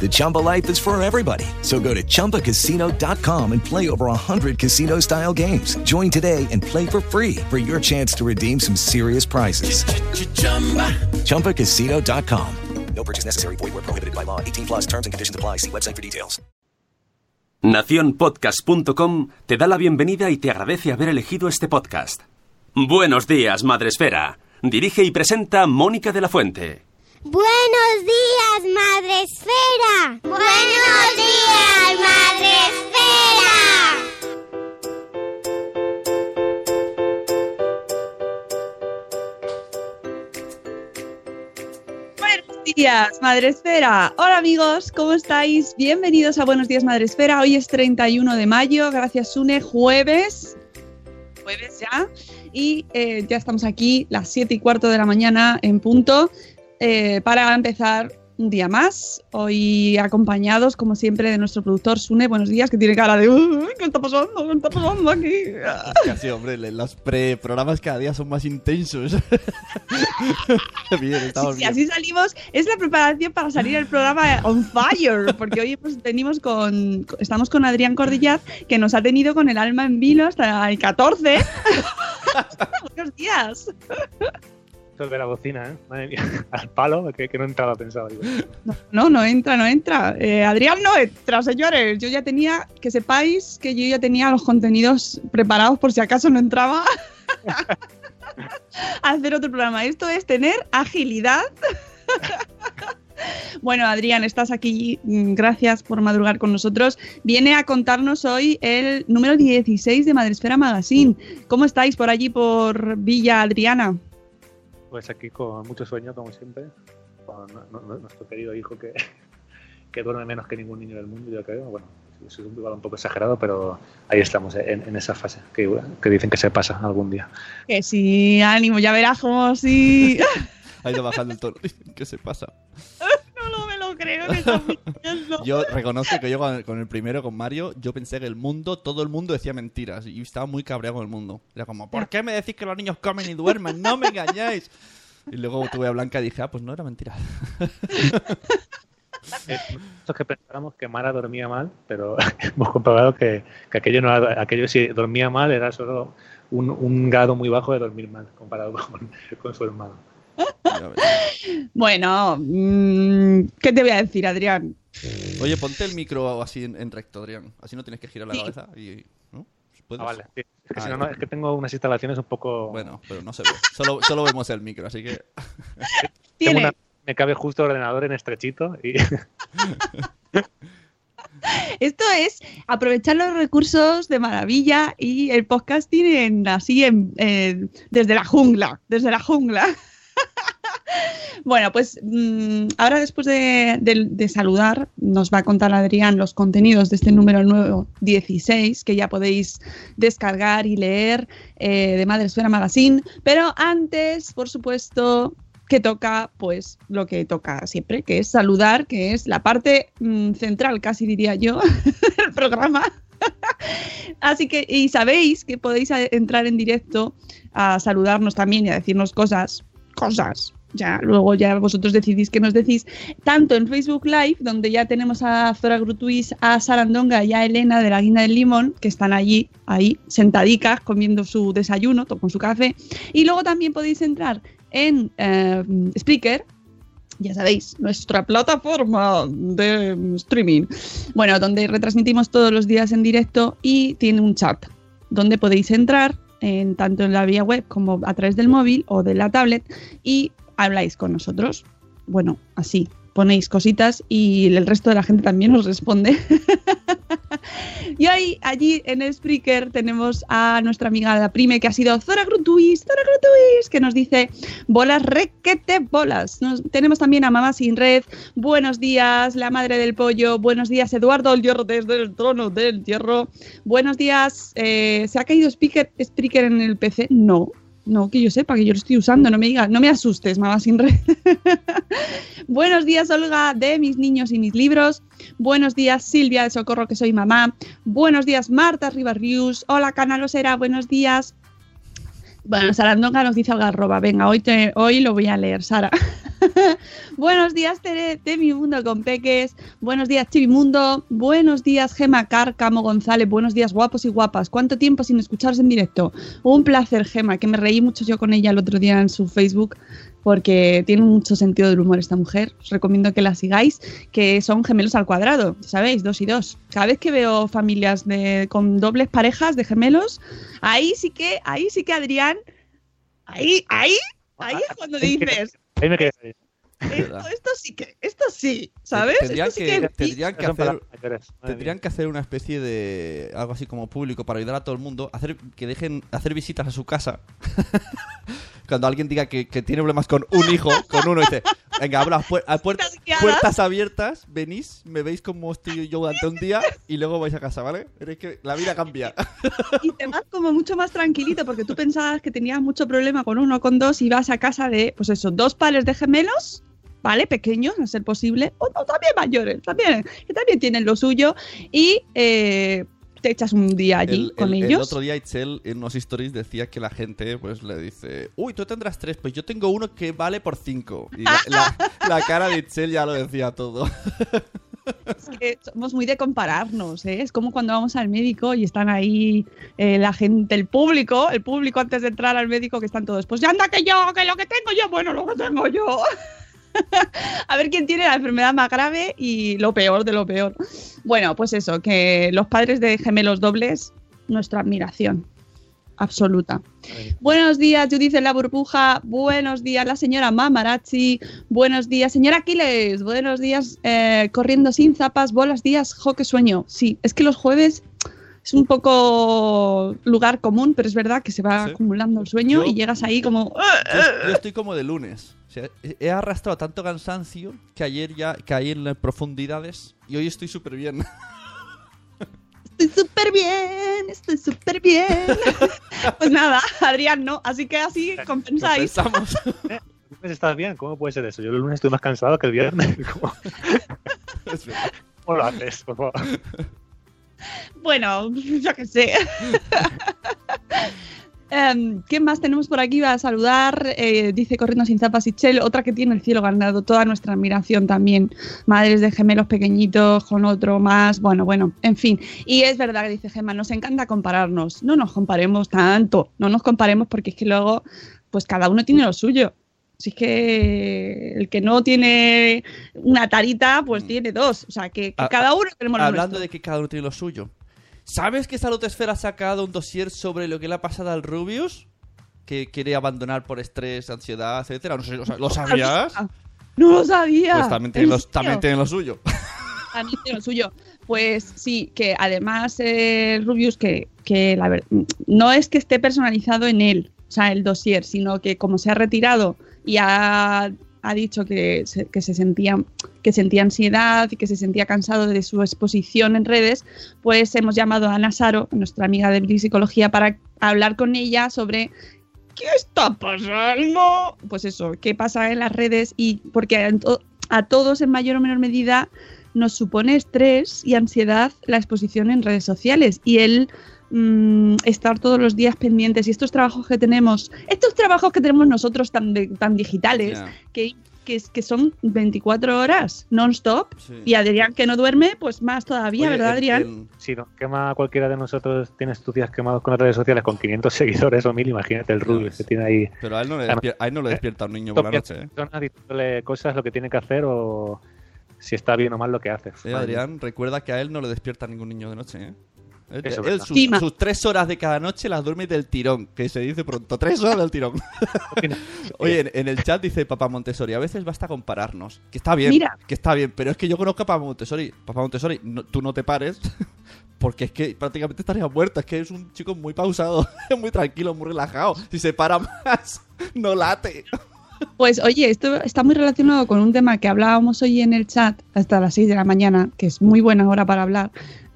The Chumba life is for everybody. So go to ChumbaCasino.com and play over 100 casino-style games. Join today and play for free for your chance to redeem some serious prizes. ChumbaCasino.com. No purchase necessary. Void were prohibited by law. 18 plus terms and conditions apply. See website for details. Naciónpodcast.com te da la bienvenida y te agradece haber elegido este podcast. Buenos días, Madresfera. Dirige y presenta Mónica de la Fuente. Buenos días, Madre Esfera. Buenos días, Madre Esfera. Buenos días, Madre Esfera. Hola amigos, ¿cómo estáis? Bienvenidos a Buenos días, Madre Esfera. Hoy es 31 de mayo, gracias Sune, jueves. Jueves ya. Y eh, ya estamos aquí, las 7 y cuarto de la mañana en punto, eh, para empezar un día más. Hoy acompañados, como siempre, de nuestro productor Sune. Buenos días, que tiene cara de "Uy, ¿qué está pasando? ¿Qué está pasando aquí? Casi, hombre, los pre-programas cada día son más intensos. bien, estamos Sí, sí, así salimos. Es la preparación para salir el programa on fire, porque hoy pues, tenemos con, estamos con Adrián Cordillat, que nos ha tenido con el alma en vilo hasta el 14. Buenos días. Eso es de la bocina, ¿eh? Al palo, que, no entraba pensado. Digo. No, no entra, no entra. Eh, Adrián no entra, señores. Yo ya tenía, que sepáis que yo ya tenía los contenidos preparados por si acaso no entraba. a hacer otro programa. Esto es tener agilidad. Bueno, Adrián, estás aquí. Mm, Gracias por madrugar con nosotros. Viene a contarnos hoy el número 16 de Madresfera Magazine. ¿Cómo estáis por allí, por Villa Adriana? Pues aquí con mucho sueño, como siempre, con nu- nu- nuestro querido hijo que, que duerme menos que ningún niño del mundo, yo creo. Bueno, eso es un, igual un poco exagerado, pero ahí estamos, en, en esa fase, que, que dicen que se pasa algún día. Que sí, ánimo, ya verás como si... Ha ido bajando el tono. ¿Qué se pasa? no creo que estás mintiendo. Yo reconozco que yo con el primero, con Mario, yo pensé que el mundo, todo el mundo decía mentiras. Y estaba muy cabreado con el mundo. Era como, ¿por qué me decís que los niños comen y duermen? ¡No me engañáis! Y luego tuve a Blanca y dije, ah, pues no era mentira. Nosotros que pensáramos que Mara dormía mal, pero hemos comprobado que, que aquello, no, era- aquello si dormía mal era solo un, un grado muy bajo de dormir mal comparado con, con su hermano. Bueno, mm, ¿qué te voy a decir, Adrián? Oye, ponte el micro así en, en recto, Adrián. Así no tienes que girar la Sí. cabeza y... ¿no? ¿Puedes? Ah, vale. sí. Es que Ah, si no, no, es que tengo unas instalaciones un poco... Bueno, pero no se ve. Solo, solo vemos el micro, así que... Tiene, una- me cabe justo el ordenador en estrechito y Esto es aprovechar los recursos de maravilla y el podcasting en, así en, eh, desde la jungla, desde la jungla. Bueno, pues mm, ahora después de, saludar, nos va a contar Adrián los contenidos de este número nuevo 16 que ya podéis descargar y leer eh, de Madresfera Magazine. Pero antes, por supuesto, que toca pues lo que toca siempre, que es saludar, que es la parte mm, central, casi diría yo, del programa. Así que, y sabéis que podéis entrar en directo a saludarnos también y a decirnos cosas, cosas. Ya, luego ya vosotros decidís qué nos decís, tanto en Facebook Live, donde ya tenemos a Zora Grutuis, a Sarandonga y a Elena de la Guinda del Limón, que están allí, ahí, sentadicas, comiendo su desayuno, con su café. Y luego también podéis entrar en eh, ya sabéis, nuestra plataforma de streaming, bueno, donde retransmitimos todos los días en directo y tiene un chat donde podéis entrar en, tanto en la vía web como a través del móvil o de la tablet y habláis con nosotros. Bueno, así, ponéis cositas y el resto de la gente también os responde. y hoy allí en Spreaker tenemos a nuestra amiga la prime que ha sido Zora Grutuis, Zora Grutuis, que nos dice bolas requete bolas. Nos- tenemos también a Mamá Sin Red, buenos días, la madre del pollo, buenos días Eduardo el hierro desde el trono del hierro, buenos días, eh, ¿se ha caído Spreaker, Spreaker en el PC? No. No, que yo sepa, que yo lo estoy usando, no me digas, no me asustes, mamá sin red. Buenos días, Olga, de mis niños y mis libros. Buenos días, Silvia de Socorro, que soy mamá. Buenos días, Marta Ribarrius. Hola, Canalosera, buenos días. Bueno, Sarandonga nos dice Algarroba. Venga, hoy, te- hoy lo voy a leer, Sara. Buenos días, Tere, de mi mundo con peques. Buenos días, Chivimundo. Buenos días, Gema Cárcamo González. Buenos días, guapos y guapas. ¿Cuánto tiempo sin escucharos en directo? Un placer, Gema, que me reí mucho yo con ella el otro día en su Facebook porque tiene mucho sentido del humor esta mujer. Os recomiendo que la sigáis, que son gemelos al cuadrado, ¿sabéis? Dos y dos. Cada vez que veo familias de, con dobles parejas de gemelos, ahí sí que, ahí sí que Adrián, ahí, ahí, ahí es cuando dices, Ahí me quedé. esto, esto sí que, esto sí, ¿sabes? Tendrían Esto sí que, que- tendrían que hacer, tendrían que hacer una especie de algo así como público para ayudar a todo el mundo, hacer que dejen hacer visitas a su casa. Cuando alguien diga que, que tiene problemas con un hijo, con uno, dice, venga, abra pu- a puer- puertas abiertas, venís, me veis como estoy yo durante un día y luego vais a casa, ¿vale? Pero es que la vida cambia. y te vas como mucho más tranquilito porque tú pensabas que tenías mucho problema con uno o con dos y vas a casa de, pues eso, dos pares de gemelos, ¿vale? Pequeños, a ser posible, o, o también mayores, también, que también tienen lo suyo y eh, te echas un día allí El, con el- el ellos. otro día Itzel en unos stories decía que la gente pues le dice, uy, tú tendrás tres, pues yo tengo uno que vale por cinco. Y la, la- la cara de Itzel ya lo decía todo. Es que somos muy de compararnos, ¿eh? Es como cuando vamos al médico y están ahí eh, la gente, el público, el público antes de entrar al médico que están todos, pues ya anda que yo, que lo que tengo yo, bueno, lo que tengo yo. a ver quién tiene la enfermedad más grave y lo peor de lo peor. Bueno, pues eso, que los padres de gemelos dobles, nuestra admiración absoluta. Buenos días, Judith en la burbuja. Buenos días, la señora Mamarachi. Buenos días, señora Aquiles. Buenos días, eh, corriendo sin zapas. Buenos días, jo, qué sueño. Sí, es que los jueves es un poco lugar común, pero es verdad que se va Sí. acumulando el sueño Yo- y llegas ahí como... Yo, yo estoy como de lunes. O sea, he- arrastrado tanto cansancio que ayer ya caí en las profundidades y hoy estoy súper bien. Estoy súper bien, estoy súper bien. pues nada, Adrián no, así que así compensáis. Pensamos. ¿El lunes estás bien? ¿Cómo puede ser eso? Yo el lunes estoy más cansado que el viernes. ¿Cómo, Es verdad. cómo lo haces, por favor? Bueno, yo qué sé. Em, ¿Qué más tenemos por aquí? Va a saludar, eh, dice Corriendo sin zapas y Chel, otra que tiene el cielo ganado, toda nuestra admiración también. Madres de gemelos pequeñitos con otro más, bueno, bueno, en fin. Y es verdad que dice Gemma, nos encanta compararnos. No nos comparemos tanto, no nos comparemos porque es que luego, pues cada uno tiene lo suyo. Si es que el que no tiene una tarita, pues tiene dos. O sea, que, que Ah, cada uno tenemos lo Hablando nuestro. de que cada uno tiene lo suyo. ¿Sabes que Salud Esfera ha sacado un dossier sobre lo que le ha pasado al Rubius? Que quiere abandonar por estrés, ansiedad, etcétera. No sé, ¿Lo sabías? No lo sabía. Pues también tiene, ¿En los, serio? también tiene lo suyo. También tiene lo suyo. Pues sí, que además eh, Rubius, que, que la ver- no es que esté personalizado en él, o sea, el dossier, sino que como se ha retirado y ha, ha dicho que se, que se sentía que sentía ansiedad y que se sentía cansado de su exposición en redes, pues hemos llamado a Ana Saro, nuestra amiga de psicología, para hablar con ella sobre ¿qué está pasando? Pues eso, qué pasa en las redes y porque a, to- a todos en mayor o menor medida nos supone estrés y ansiedad la exposición en redes sociales y el mm, estar todos los días pendientes y estos trabajos que tenemos, estos trabajos que tenemos nosotros tan, de- tan digitales, que, que, son 24 horas non-stop Sí. y Adrián que no duerme, pues más todavía, Oye, ¿verdad el- Adrián? el- Si nos quema cualquiera de nosotros, tienes tus días quemados con las redes sociales con 500 seguidores o 1000, imagínate el Rubius que tiene ahí. Pero a él no le, despier- a él no le despierta un niño por la noche, ¿eh? Personas diciéndole cosas, lo que tiene que hacer o si está bien o mal lo que hace. Eh, Adrián, recuerda que a él no le despierta ningún niño de noche, ¿eh? Eso él sus, Encima. sus tres horas de cada noche las duerme del tirón, que se dice pronto. Tres horas del tirón. Oye, en, en el chat dice Papá Montessori, a veces basta compararnos. Que está bien, Mira. que está bien, pero es que yo conozco a Papá Montessori. Papá Montessori, no- tú no te pares, porque es que prácticamente estaría muerto. Es que es un chico muy pausado, muy tranquilo, muy relajado. Si se para más, no late. Pues oye, esto está muy relacionado con un tema que hablábamos hoy en el chat hasta las 6 de la mañana, que es muy buena hora para hablar,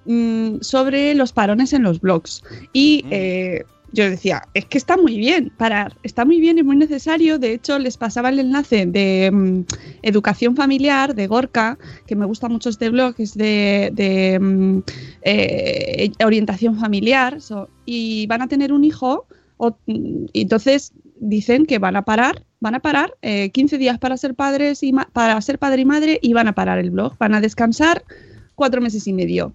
mm, sobre los parones en los blogs. Y Mm. eh, yo decía, es que está muy bien parar, está muy bien y muy necesario. De hecho, les pasaba el enlace de mm, educación familiar de Gorka, que me gusta mucho este blog, es de, de, mm, eh, orientación familiar, so- y van a tener un hijo. o- y entonces dicen que van a parar, van a parar eh, 15 días para ser padres y ma- para ser padre y madre y van a parar el blog, van a descansar cuatro meses y medio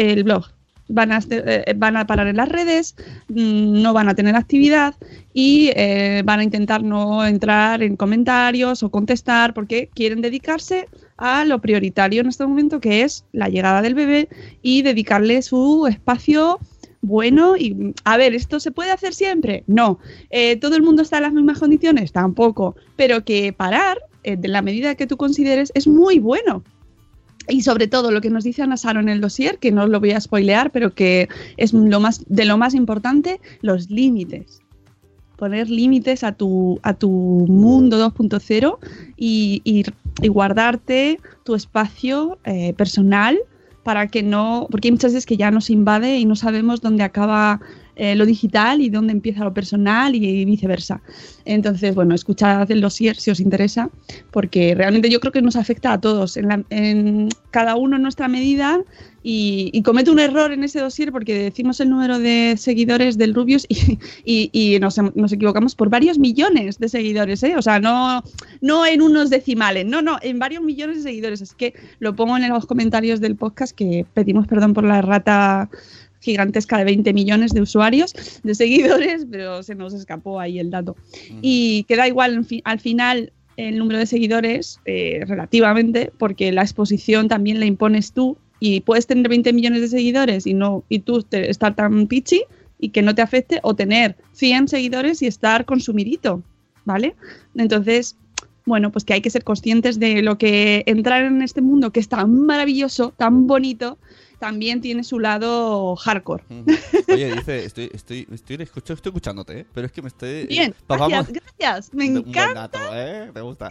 el blog. Van a, eh, van a parar en las redes, mm, no van a tener actividad y eh, van a intentar no entrar en comentarios o contestar porque quieren dedicarse a lo prioritario en este momento que es la llegada del bebé y dedicarle su espacio bueno y a ver, ¿esto se puede hacer siempre? No. Eh, ¿Todo el mundo está en las mismas condiciones? Tampoco. Pero que parar, eh, de la medida que tú consideres, es muy bueno. Y sobre todo lo que nos dice Ana Saro en el dossier, que no lo voy a spoilear, pero que es lo más, de lo más importante, los límites. Poner límites a tu, a tu mundo 2.0 y, y- y guardarte tu espacio eh, personal para que no, porque hay muchas veces que ya nos invade y no sabemos dónde acaba eh, lo digital y dónde empieza lo personal y viceversa. Entonces, bueno, escuchad el dossier si os interesa, porque realmente yo creo que nos afecta a todos, en, la- en cada uno en nuestra medida y, comete un error en ese dossier porque decimos el número de seguidores del Rubius y, nos, nos equivocamos por varios millones de seguidores, ¿eh? O sea, no, no en unos decimales, no, no, en varios millones de seguidores. Es que lo pongo en los comentarios del podcast que pedimos perdón por la errata gigantesca de 20 millones de usuarios, de seguidores, pero se nos escapó ahí el dato. Y queda igual al final el número de seguidores eh, relativamente, porque la exposición también la impones tú y puedes tener 20 millones de seguidores y no y tú te- estar tan pichi y que no te afecte o tener 100 seguidores y estar consumidito, ¿vale? Entonces, bueno, pues que hay que ser conscientes de lo que entrar en este mundo que es tan maravilloso, tan bonito, también tiene su lado hardcore. Oye, dice, estoy, estoy, estoy, escucho- estoy escuchándote, ¿eh? pero es que me estoy... Bien, Papá gracias, Mon- gracias, me Un buen encanta. dato, ¿eh? Me gusta.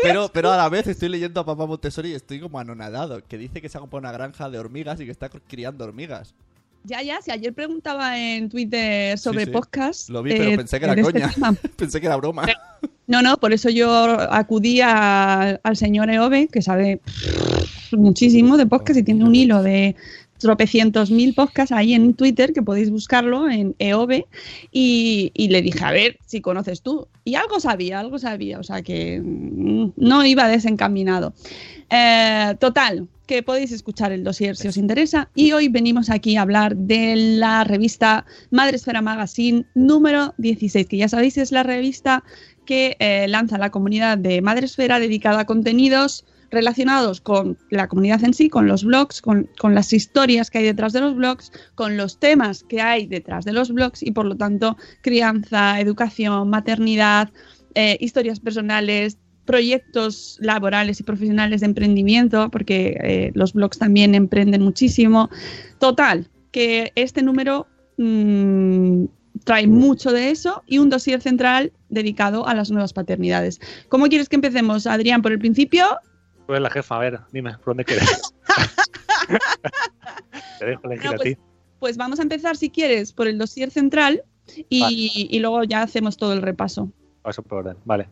Pero, pero a la vez estoy leyendo a Papá Montessori y estoy como anonadado, que dice que se ha comprado una granja de hormigas y que está criando hormigas. Ya, ya, si ayer preguntaba en Twitter sobre sí. podcast. Lo vi, pero eh, pensé que era este coña. Pensé que era broma. No, no, por eso yo acudí al señor Eove, que sabe muchísimo de podcast y tiene un hilo de tropecientos mil podcasts ahí en Twitter, que podéis buscarlo en Eove, y, y le dije, a ver si conoces tú. Y algo sabía, algo sabía, o sea que mm, no iba desencaminado. Eh, total, que podéis escuchar el dossier si os interesa. Y hoy venimos aquí a hablar de la revista Madresfera Magazine número 16, que ya sabéis es la revista que eh, lanza la comunidad de Madresfera dedicada a contenidos relacionados con la comunidad en sí, con los blogs, con, las historias que hay detrás de los blogs, con los temas que hay detrás de los blogs y por lo tanto crianza, educación, maternidad, eh, historias personales, proyectos laborales y profesionales de emprendimiento, porque eh, los blogs también emprenden muchísimo. Total, que este número mm, trae mucho de eso y un dossier central dedicado a las nuevas paternidades. ¿Cómo quieres que empecemos, Adrián? ¿Por el principio? Tú eres la jefa, a ver, dime, ¿por dónde quieres? Te dejo elegir No, a pues, ti. pues vamos a empezar, si quieres, por el dossier central y, y luego ya hacemos todo el repaso. Paso por orden, vale.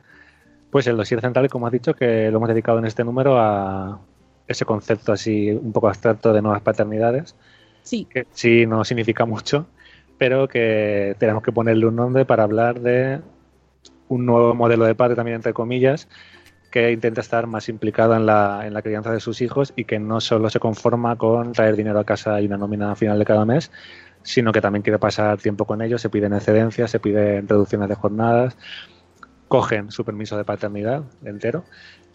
Pues el dossier central, como has dicho, que lo hemos dedicado en este número a ese concepto así un poco abstracto de nuevas paternidades, Sí, que sí no significa mucho, pero que tenemos que ponerle un nombre para hablar de un nuevo modelo de padre también entre comillas que intenta estar más implicado en la, en la crianza de sus hijos y que no solo se conforma con traer dinero a casa y una nómina final de cada mes, sino que también quiere pasar tiempo con ellos, se piden excedencias, se piden reducciones de jornadas, cogen su permiso de paternidad entero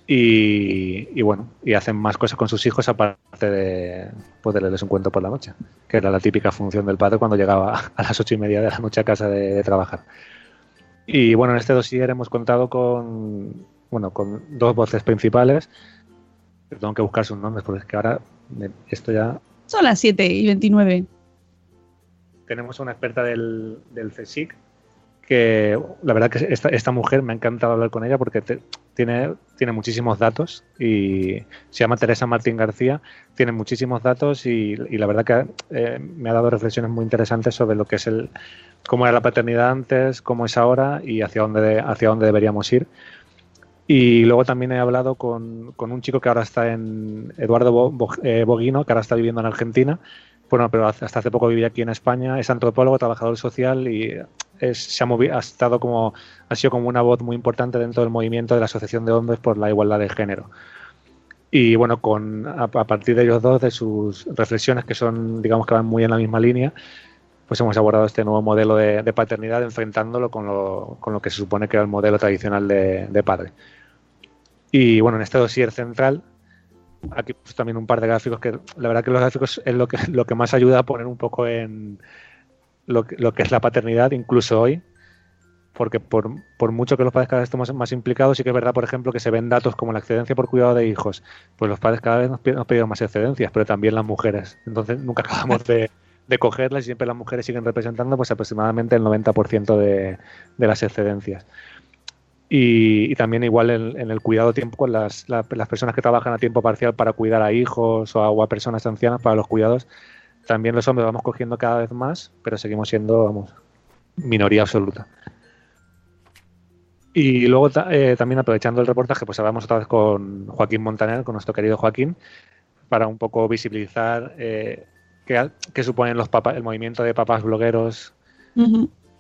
Y, bueno, y hacen más cosas con sus hijos aparte de, pues, de leerles un cuento por la noche, que era la típica función del padre cuando llegaba a las ocho y media de la noche a casa de, de trabajar. Y bueno, en este dossier hemos contado con, bueno, con dos voces principales. Tengo que buscar sus nombres porque es que ahora me- esto ya Son las 7 y 29. tenemos a una experta del, del CSIC que la verdad que esta, esta mujer me ha encantado hablar con ella porque te- tiene, tiene muchísimos datos y se llama Teresa Martín García, tiene muchísimos datos y, y la verdad que eh, me ha dado reflexiones muy interesantes sobre lo que es el cómo era la paternidad antes, cómo es ahora y hacia dónde, hacia dónde deberíamos ir. Y luego también he hablado con, con un chico que ahora está en Eduardo Bo- eh, Boguino, que ahora está viviendo en Argentina. Bueno, pero hasta hace poco vivía aquí en España. Es antropólogo, trabajador social y es- se ha, movi- ha estado como ha sido como una voz muy importante dentro del movimiento de la Asociación de Hombres por la Igualdad de Género. Y bueno, con a, partir de ellos dos, de sus reflexiones que son, digamos que van muy en la misma línea, pues hemos abordado este nuevo modelo de, paternidad enfrentándolo con lo, con lo que se supone que era el modelo tradicional de padre. Y bueno, en este dossier central, aquí pues también un par de gráficos que la verdad que los gráficos es lo que, lo que más ayuda a poner un poco en lo que, lo que es la paternidad, incluso hoy, porque por, por mucho que los padres cada vez estemos más implicados, sí que es verdad, por ejemplo, que se ven datos como la excedencia por cuidado de hijos, pues los padres cada vez nos nos piden más excedencias, pero también las mujeres. Entonces nunca acabamos de, de cogerlas y siempre las mujeres siguen representando pues aproximadamente el 90% de, de las excedencias. Y, y también igual en, el cuidado tiempo con las, la- las personas que trabajan a tiempo parcial para cuidar a hijos o a, personas ancianas para los cuidados, también los hombres vamos cogiendo cada vez más, pero seguimos siendo, vamos, minoría absoluta. Y luego eh, también aprovechando el reportaje, pues hablamos otra vez con Joaquín Montaner, con nuestro querido Joaquín, para un poco visibilizar eh, qué, qué suponen los papa- el movimiento de papás blogueros.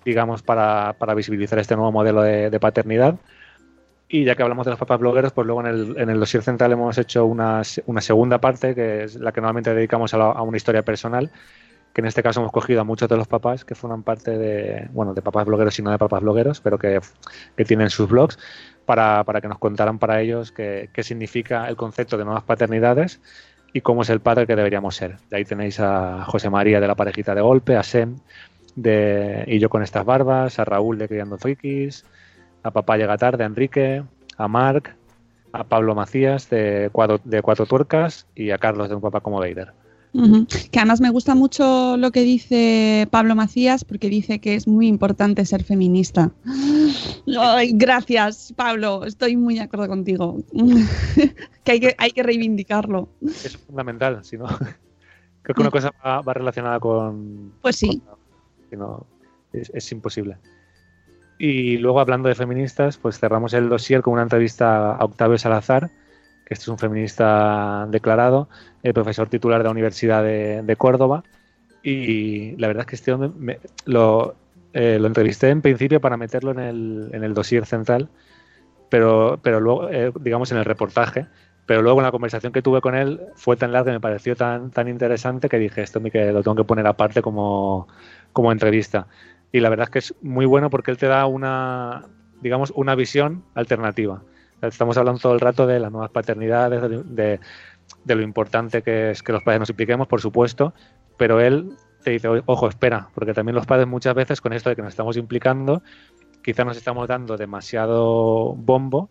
Digamos, para, para visibilizar este nuevo modelo de, paternidad. Y ya que hablamos de los papás blogueros, pues luego en el, en el dossier central hemos hecho una, una segunda parte, que es la que normalmente dedicamos a, la- una historia personal, que en este caso hemos cogido a muchos de los papás que forman parte de, bueno, de papás blogueros y no de papás blogueros, pero que, que tienen sus blogs, para, para que nos contaran para ellos qué, qué significa el concepto de nuevas paternidades y cómo es el padre que deberíamos ser. De ahí tenéis a José María de la parejita de golpe, a Sem de Y yo con estas barbas, a Raúl de Criando Frikis, a Papá Llega Tarde, a Enrique, a Marc, a Pablo Macías de Cuatro, de Cuatro Tuercas y a Carlos de Un Papá como Vader. Que además me gusta mucho lo que dice Pablo Macías porque dice que es muy importante ser feminista. Ay, gracias, Pablo. Estoy muy de acuerdo contigo. que, hay que hay que reivindicarlo. Es fundamental, si no, creo que una cosa va, va relacionada con... Pues sí. con- no, es, imposible. Y luego hablando de feministas, pues cerramos el dossier con una entrevista a Octavio Salazar, que este es un feminista declarado, el profesor titular de la Universidad de, Córdoba. Y la verdad es que este hombre me- lo, eh, lo entrevisté en principio para meterlo en el, en el dossier central, pero, pero luego, eh, digamos, en el reportaje. Pero luego en la conversación que tuve con él fue tan larga y me pareció tan, tan interesante que dije, esto que lo tengo que poner aparte como, como entrevista. Y la verdad es que es muy bueno porque él te da una, digamos, una visión alternativa. Estamos hablando todo el rato de las nuevas paternidades, de, de- de lo importante que es que los padres nos impliquemos, por supuesto, pero él te dice, "O- ojo, espera, porque también los padres muchas veces con esto de que nos estamos implicando, quizás nos estamos dando demasiado bombo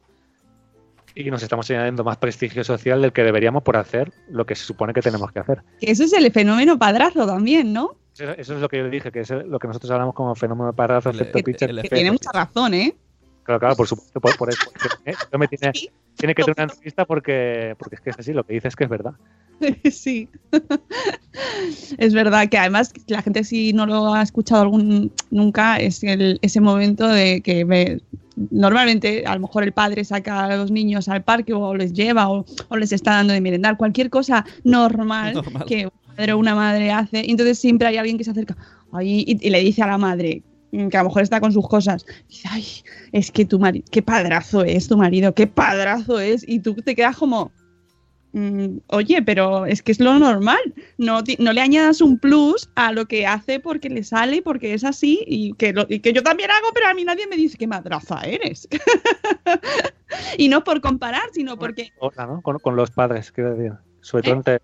y nos estamos añadiendo más prestigio social del que deberíamos por hacer lo que se supone que tenemos que hacer. Que eso es el fenómeno padrazo también, ¿no? Eso, eso es lo que yo dije, que es lo que nosotros hablamos como fenómeno parazo, El- efecto el- pitcher. el Que tiene mucha razón, ¿eh? Claro, claro, por supuesto, por, por eso. Eh, esto me tiene, Sí. Tiene que tener una entrevista porque, porque es que es así, lo que dices es que es verdad. Sí. es verdad que además la gente si no lo ha escuchado algún nunca es el, ese momento de que normalmente a lo mejor el padre saca a los niños al parque o les lleva o, o les está dando de merendar, cualquier cosa normal, Normal. que un padre o una madre hace, y entonces siempre hay alguien que se acerca ahí y, y le dice a la madre que a lo mejor está con sus cosas, dice, ay, es que tu marido, qué padrazo es tu marido, qué padrazo es, y tú te quedas como, Mm, oye, pero es que es lo normal. no, no le añadas un plus a lo que hace porque le sale, porque es así y que, lo- y que yo también hago, pero a mí nadie me dice qué madraza eres. y no por comparar, sino porque Hola, ¿no? Con, con los padres, quiero decir. Sobre todo, entre,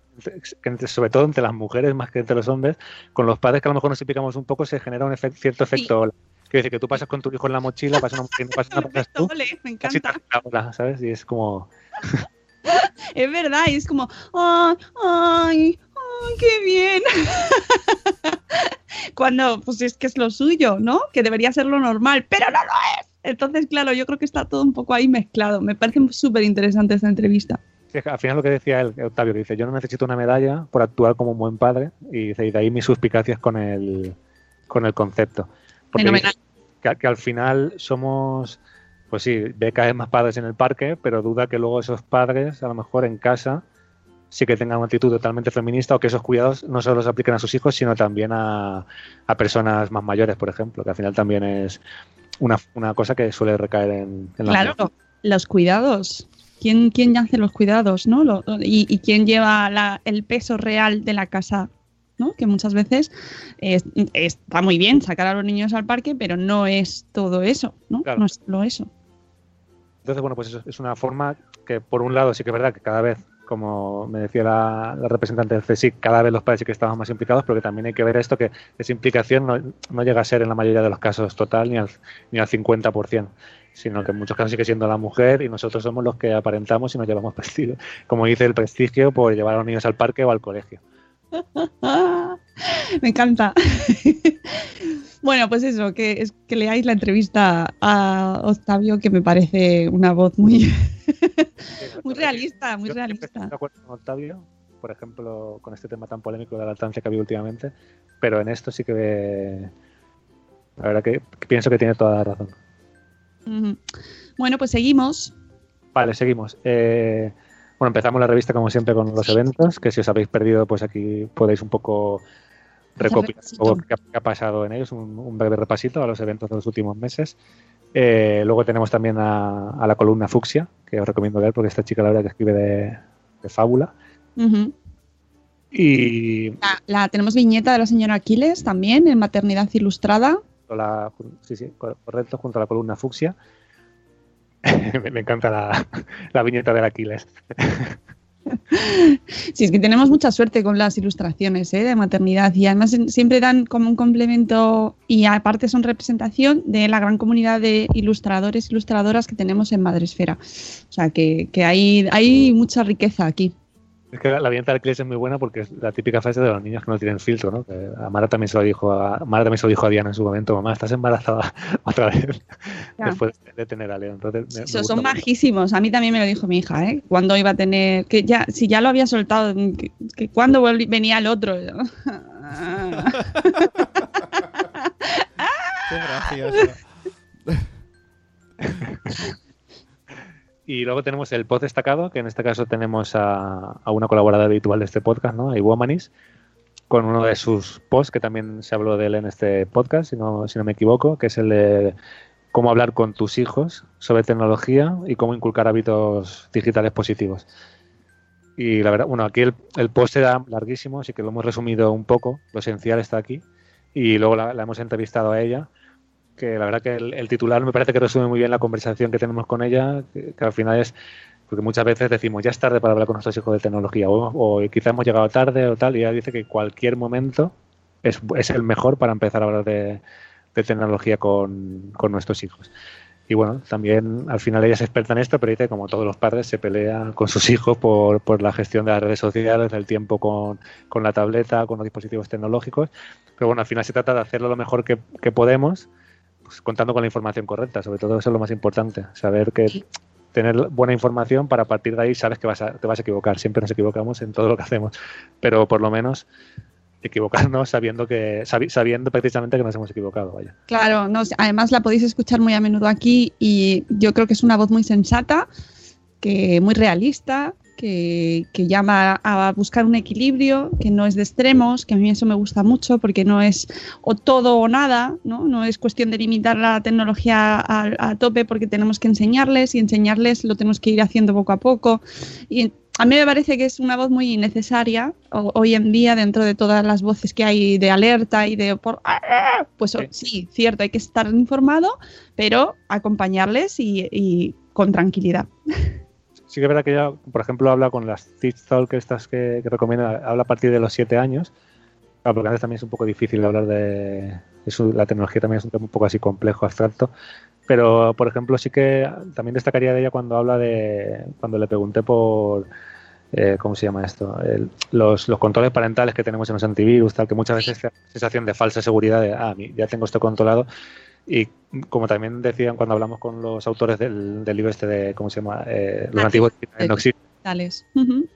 sobre todo entre las mujeres más que entre los hombres, con los padres que a lo mejor nos implicamos un poco, se genera un efec- cierto efecto ola. Quiero decir que tú pasas con tu hijo en la mochila, pasa una mujer y no pasa nada, pasas tú, me encanta. ola, ¿sabes? Y es como... Es verdad, y es como, ay, ay, ay, qué bien. Cuando, pues es que es lo suyo, ¿no? Que debería ser lo normal, pero no lo es. Entonces, claro, yo creo que está todo un poco ahí mezclado. Me parece súper interesante esta entrevista. Al final lo que decía él, Octavio, que dice, yo no necesito una medalla por actuar como un buen padre, y dice, y de ahí mis suspicacias con el, con el concepto. Porque dice que, que al final somos, pues sí, ve cada vez más padres en el parque, pero duda que luego esos padres, a lo mejor en casa, sí que tengan una actitud totalmente feminista o que esos cuidados no solo se apliquen a sus hijos, sino también a, a personas más mayores, por ejemplo, que al final también es una, una cosa que suele recaer en, en las Claro, los cuidados. ¿Quién, quién hace los cuidados, no? Lo- y, y quién lleva la- el peso real de la casa, ¿no? Que muchas veces es- está muy bien sacar a los niños al parque, pero no es todo eso, ¿no? Claro. No es solo eso. Entonces, bueno, pues eso es una forma que, por un lado, sí que es verdad que cada vez, como me decía la, la representante del CSIC, cada vez los padres sí que estaban más implicados, pero que también hay que ver esto, que esa implicación no, no llega a ser en la mayoría de los casos total ni al, ni al 50%, sino que en muchos casos sigue siendo la mujer y nosotros somos los que aparentamos y nos llevamos prestigio, como dice el prestigio, por llevar a los niños al parque o al colegio. Me encanta. bueno, pues eso, que es que leáis la entrevista a Octavio, que me parece una voz muy, muy realista, muy Yo realista. estoy de acuerdo con Octavio, por ejemplo, con este tema tan polémico de la lactancia que ha habido últimamente, pero en esto sí que la verdad que pienso que tiene toda la razón. Bueno, pues seguimos. Vale, seguimos. Eh, bueno, empezamos la revista como siempre con los eventos, que si os habéis perdido, pues aquí podéis un poco recopilar repasito. todo lo que ha, pasado en ellos, un, un breve repasito a los eventos de los últimos meses. Eh, luego tenemos también a, a la columna Fucsia, que os recomiendo ver porque esta chica la verdad que escribe de, de fábula. Y La, la- tenemos viñeta de la señora Aquiles también en Maternidad Ilustrada. Junto a la columna Fucsia. me, encanta la, viñeta del Aquiles. Sí, es que tenemos mucha suerte con las ilustraciones ¿eh? de maternidad y además siempre dan como un complemento y aparte son representación de la gran comunidad de ilustradores ilustradoras que tenemos en Madresfera. O sea que, que hay, hay mucha riqueza aquí. Es que la, la viñeta del Aquiles es muy buena porque es la típica frase de los niños que no tienen filtro, ¿no? Que a Mara también se lo dijo a Mara también se lo dijo a Diana en su momento, mamá, estás embarazada otra vez Ya. después de tener a Leo. Entonces, me- me Eso, son mucho. majísimos. A mí también me lo dijo mi hija, ¿eh? Cuando iba a tener, que ya, si ya lo había soltado, que, que cuando volví- venía el otro. Qué gracioso. Y luego tenemos el post destacado, que en este caso tenemos a, una colaboradora habitual de este podcast, ¿no? A Iwomanis, con uno de sus posts, que también se habló de él en este podcast, si no, si no me equivoco, que es el de cómo hablar con tus hijos sobre tecnología y cómo inculcar hábitos digitales positivos. Y la verdad, bueno, aquí el, el post era larguísimo, así que lo hemos resumido un poco, lo esencial está aquí, y luego la, la hemos entrevistado a ella, que la verdad que el, titular me parece que resume muy bien la conversación que tenemos con ella, que, al final es, porque muchas veces decimos, ya es tarde para hablar con nuestros hijos de tecnología, o, o quizá hemos llegado tarde o tal, y ella dice que cualquier momento es, es el mejor para empezar a hablar de, de tecnología con, con nuestros hijos. Y bueno, también al final ella es experta en esto, pero dice como todos los padres se pelean con sus hijos por, por la gestión de las redes sociales, del tiempo con, con la tableta, con los dispositivos tecnológicos. Pero bueno, al final se trata de hacerlo lo mejor que, que podemos, pues, contando con la información correcta. Sobre todo eso es lo más importante, saber que tener buena información para a partir de ahí sabes que vas a, te vas a equivocar. Siempre nos equivocamos en todo lo que hacemos, pero por lo menos equivocarnos sabiendo que sabi- sabiendo precisamente que nos hemos equivocado. Vaya. Claro, no, además la podéis escuchar muy a menudo aquí y yo creo que es una voz muy sensata, que muy realista, que, que llama a buscar un equilibrio, que no es de extremos, que a mí eso me gusta mucho porque no es o todo o nada, no, no es cuestión de limitar la tecnología a, a tope porque tenemos que enseñarles y enseñarles lo tenemos que ir haciendo poco a poco y a mí me parece que es una voz muy necesaria o- hoy en día dentro de todas las voces que hay de alerta y de por pues Sí. sí, cierto, hay que estar informado, pero acompañarles y, y con tranquilidad. Sí que es verdad que ella, por ejemplo, habla con las Teach Talk estas que, que recomienda, habla a partir de los 7 años. Claro, porque antes también es un poco difícil hablar de... eso, la tecnología también es un tema un poco así complejo, abstracto. Pero, por ejemplo, sí que también destacaría de ella cuando habla de... Cuando le pregunté por... eh, ¿Cómo se llama esto? El- los, los controles parentales que tenemos en los antivirus, tal, que muchas veces te da sensación de falsa seguridad de, ah, ya tengo esto controlado. Y como también decían cuando hablamos con los autores del, del libro este de, ¿cómo se llama? Eh, los Ah, antiguos no existen. Ujú.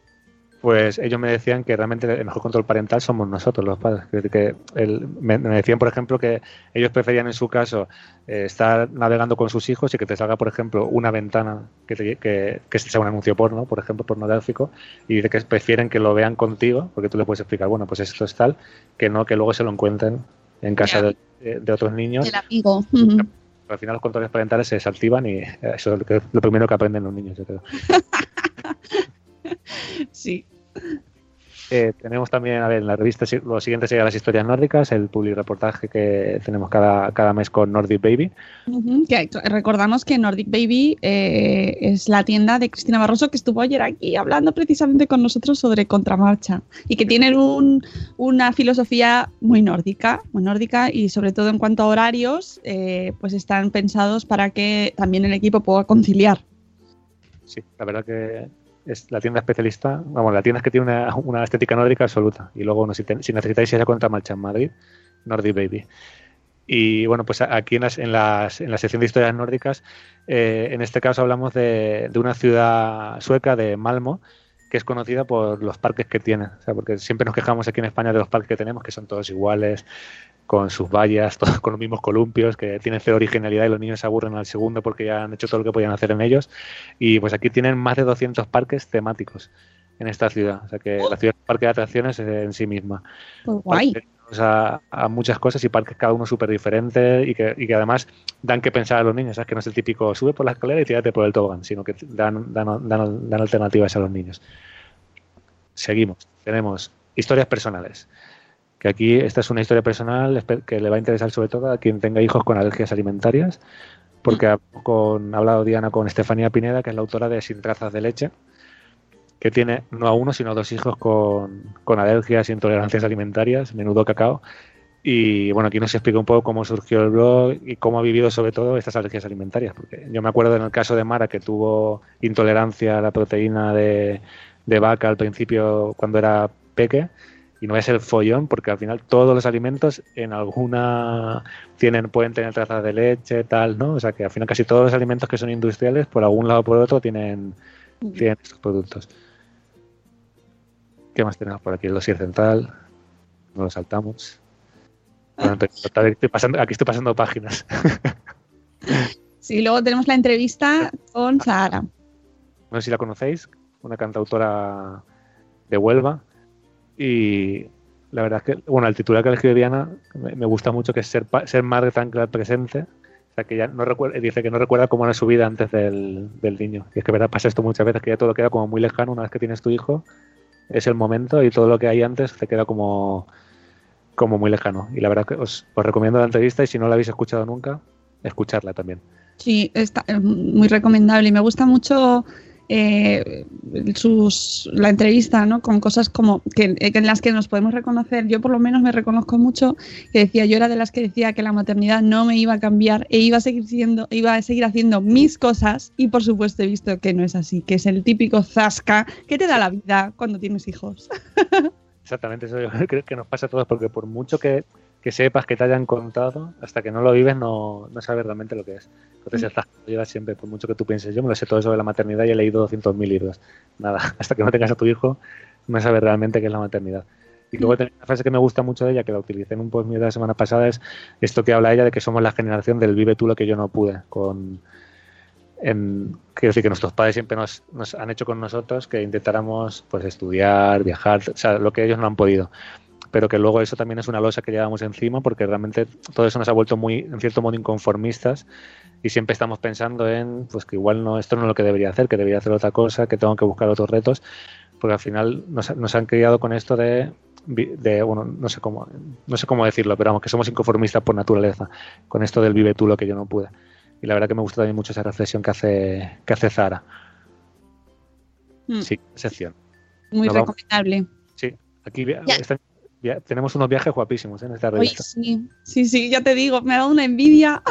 pues ellos me decían que realmente el mejor control parental somos nosotros, los padres. Que, que el- me, me decían, por ejemplo, que ellos preferían en su caso eh, estar navegando con sus hijos y que te salga, por ejemplo, una ventana que, te- que, que sea un anuncio porno, por ejemplo, pornográfico, y dice que prefieren que lo vean contigo, porque tú le puedes explicar, bueno, pues esto es tal, que no que luego se lo encuentren en casa de, de otros niños. El amigo. Al final los controles parentales se desactivan y eh, eso es lo, que- lo primero que aprenden los niños, yo creo. Sí. Eh, tenemos también, a ver, en la revista lo siguiente sería las historias nórdicas, el public reportaje que tenemos cada, cada mes con Nordic Baby. Ujú, que recordamos que Nordic Baby eh, es la tienda de Cristina Barroso que estuvo ayer aquí hablando precisamente con nosotros sobre contramarcha y que tienen un- una filosofía muy nórdica, muy nórdica y sobre todo en cuanto a horarios, eh, pues están pensados para que también el equipo pueda conciliar. Sí, la verdad que es la tienda especialista, vamos, la tienda es que tiene una, una estética nórdica absoluta. Y luego, bueno, si, te- si necesitáis ir a contramarcha en Madrid, Nordic Baby. Y bueno, pues aquí en, las, en, las, en la sección de historias nórdicas, eh, en este caso hablamos de, de una ciudad sueca, de Malmo, que es conocida por los parques que tiene. O sea, porque siempre nos quejamos aquí en España de los parques que tenemos, que son todos iguales, con sus vallas, todos con los mismos columpios, que tienen cero originalidad y los niños se aburren al segundo porque ya han hecho todo lo que podían hacer en ellos. Y pues aquí tienen más de 200 parques temáticos en esta ciudad. O sea que la ciudad es un parque de atracciones en sí misma. Pues guay. A, a muchas cosas y parques cada uno súper diferente y que, y que además dan que pensar a los niños. ¿sabes? Que no es el típico sube por la escalera y tírate por el tobogán, sino que dan, dan, dan, dan alternativas a los niños. Seguimos. Tenemos historias personales. Que aquí esta es una historia personal que le va a interesar sobre todo a quien tenga hijos con alergias alimentarias, porque ha, con, ha hablado Diana con Estefanía Pineda, que es la autora de Sin trazas de leche, que tiene no a uno, sino a dos hijos con, con alergias e intolerancias alimentarias, menudo cacao. Y bueno, aquí nos explica un poco cómo surgió el blog y cómo ha vivido sobre todo estas alergias alimentarias. Porque yo me acuerdo en el caso de Mara que tuvo intolerancia a la proteína de, de vaca al principio cuando era peque. Y no es el follón, porque al final todos los alimentos en alguna tienen, pueden tener trazas de leche, tal, ¿no? O sea que al final casi todos los alimentos que son industriales, por algún lado o por otro, tienen, tienen estos productos. ¿Qué más tenemos por aquí? El dossier central. No lo saltamos. Bueno, estoy pasando- aquí estoy pasando páginas. Sí, luego tenemos la entrevista con Sahara. No sé si la conocéis, una cantautora de Huelva. Y la verdad es que, bueno, el titular que ha elegido Diana me, me gusta mucho, que es ser, ser madre tan al presente. O sea, que ya no recuerda, dice que no recuerda cómo era su vida antes del, del niño. Y es que, verdad, pasa esto muchas veces, que ya todo queda como muy lejano una vez que tienes tu hijo. Es el momento y todo lo que hay antes te queda como, como muy lejano. Y la verdad que os, os recomiendo la entrevista y si no la habéis escuchado nunca, escucharla también. Sí, está es muy recomendable y me gusta mucho eh, sus, la entrevista, ¿no? Con cosas como que, que en las que nos podemos reconocer. Yo por lo menos me reconozco mucho que decía, yo era de las que decía que la maternidad no me iba a cambiar e iba a seguir siendo, iba a seguir haciendo mis cosas y por supuesto he visto que no es así, que es el típico zasca que te da la vida cuando tienes hijos. Exactamente, eso creo que nos pasa a todos, porque por mucho que, que sepas que te hayan contado, hasta que no lo vives no, no sabes realmente lo que es. Entonces, estás llevas siempre, por mucho que tú pienses, yo me lo sé todo sobre la maternidad y he leído 200.000 libros. Nada, hasta que no tengas a tu hijo, no sabes realmente qué es la maternidad. Y luego tengo una frase que me gusta mucho de ella, que la utilicé en un post mío de la semana pasada, es esto que habla ella de que somos la generación del vive tú lo que yo no pude. Con, en, quiero decir que nuestros padres siempre nos, nos han hecho con nosotros que intentáramos pues estudiar, viajar, o sea, lo que ellos no han podido. Pero que luego eso también es una losa que llevamos encima porque realmente todo eso nos ha vuelto muy, en cierto modo, inconformistas y siempre estamos pensando en pues que igual no esto no es lo que debería hacer, que debería hacer otra cosa, que tengo que buscar otros retos, porque al final nos, nos han criado con esto de, de bueno, no sé cómo no sé cómo decirlo, pero vamos, que somos inconformistas por naturaleza, con esto del vive tú lo que yo no pude. Y la verdad que me gusta también mucho esa reflexión que hace que hace Zara. Mm, Sí, sección. muy nos vamos. recomendable. Sí, aquí Ya. Via- tenemos unos viajes guapísimos ¿eh? en esta revista. sí, sí, sí, ya te digo, me ha dado una envidia.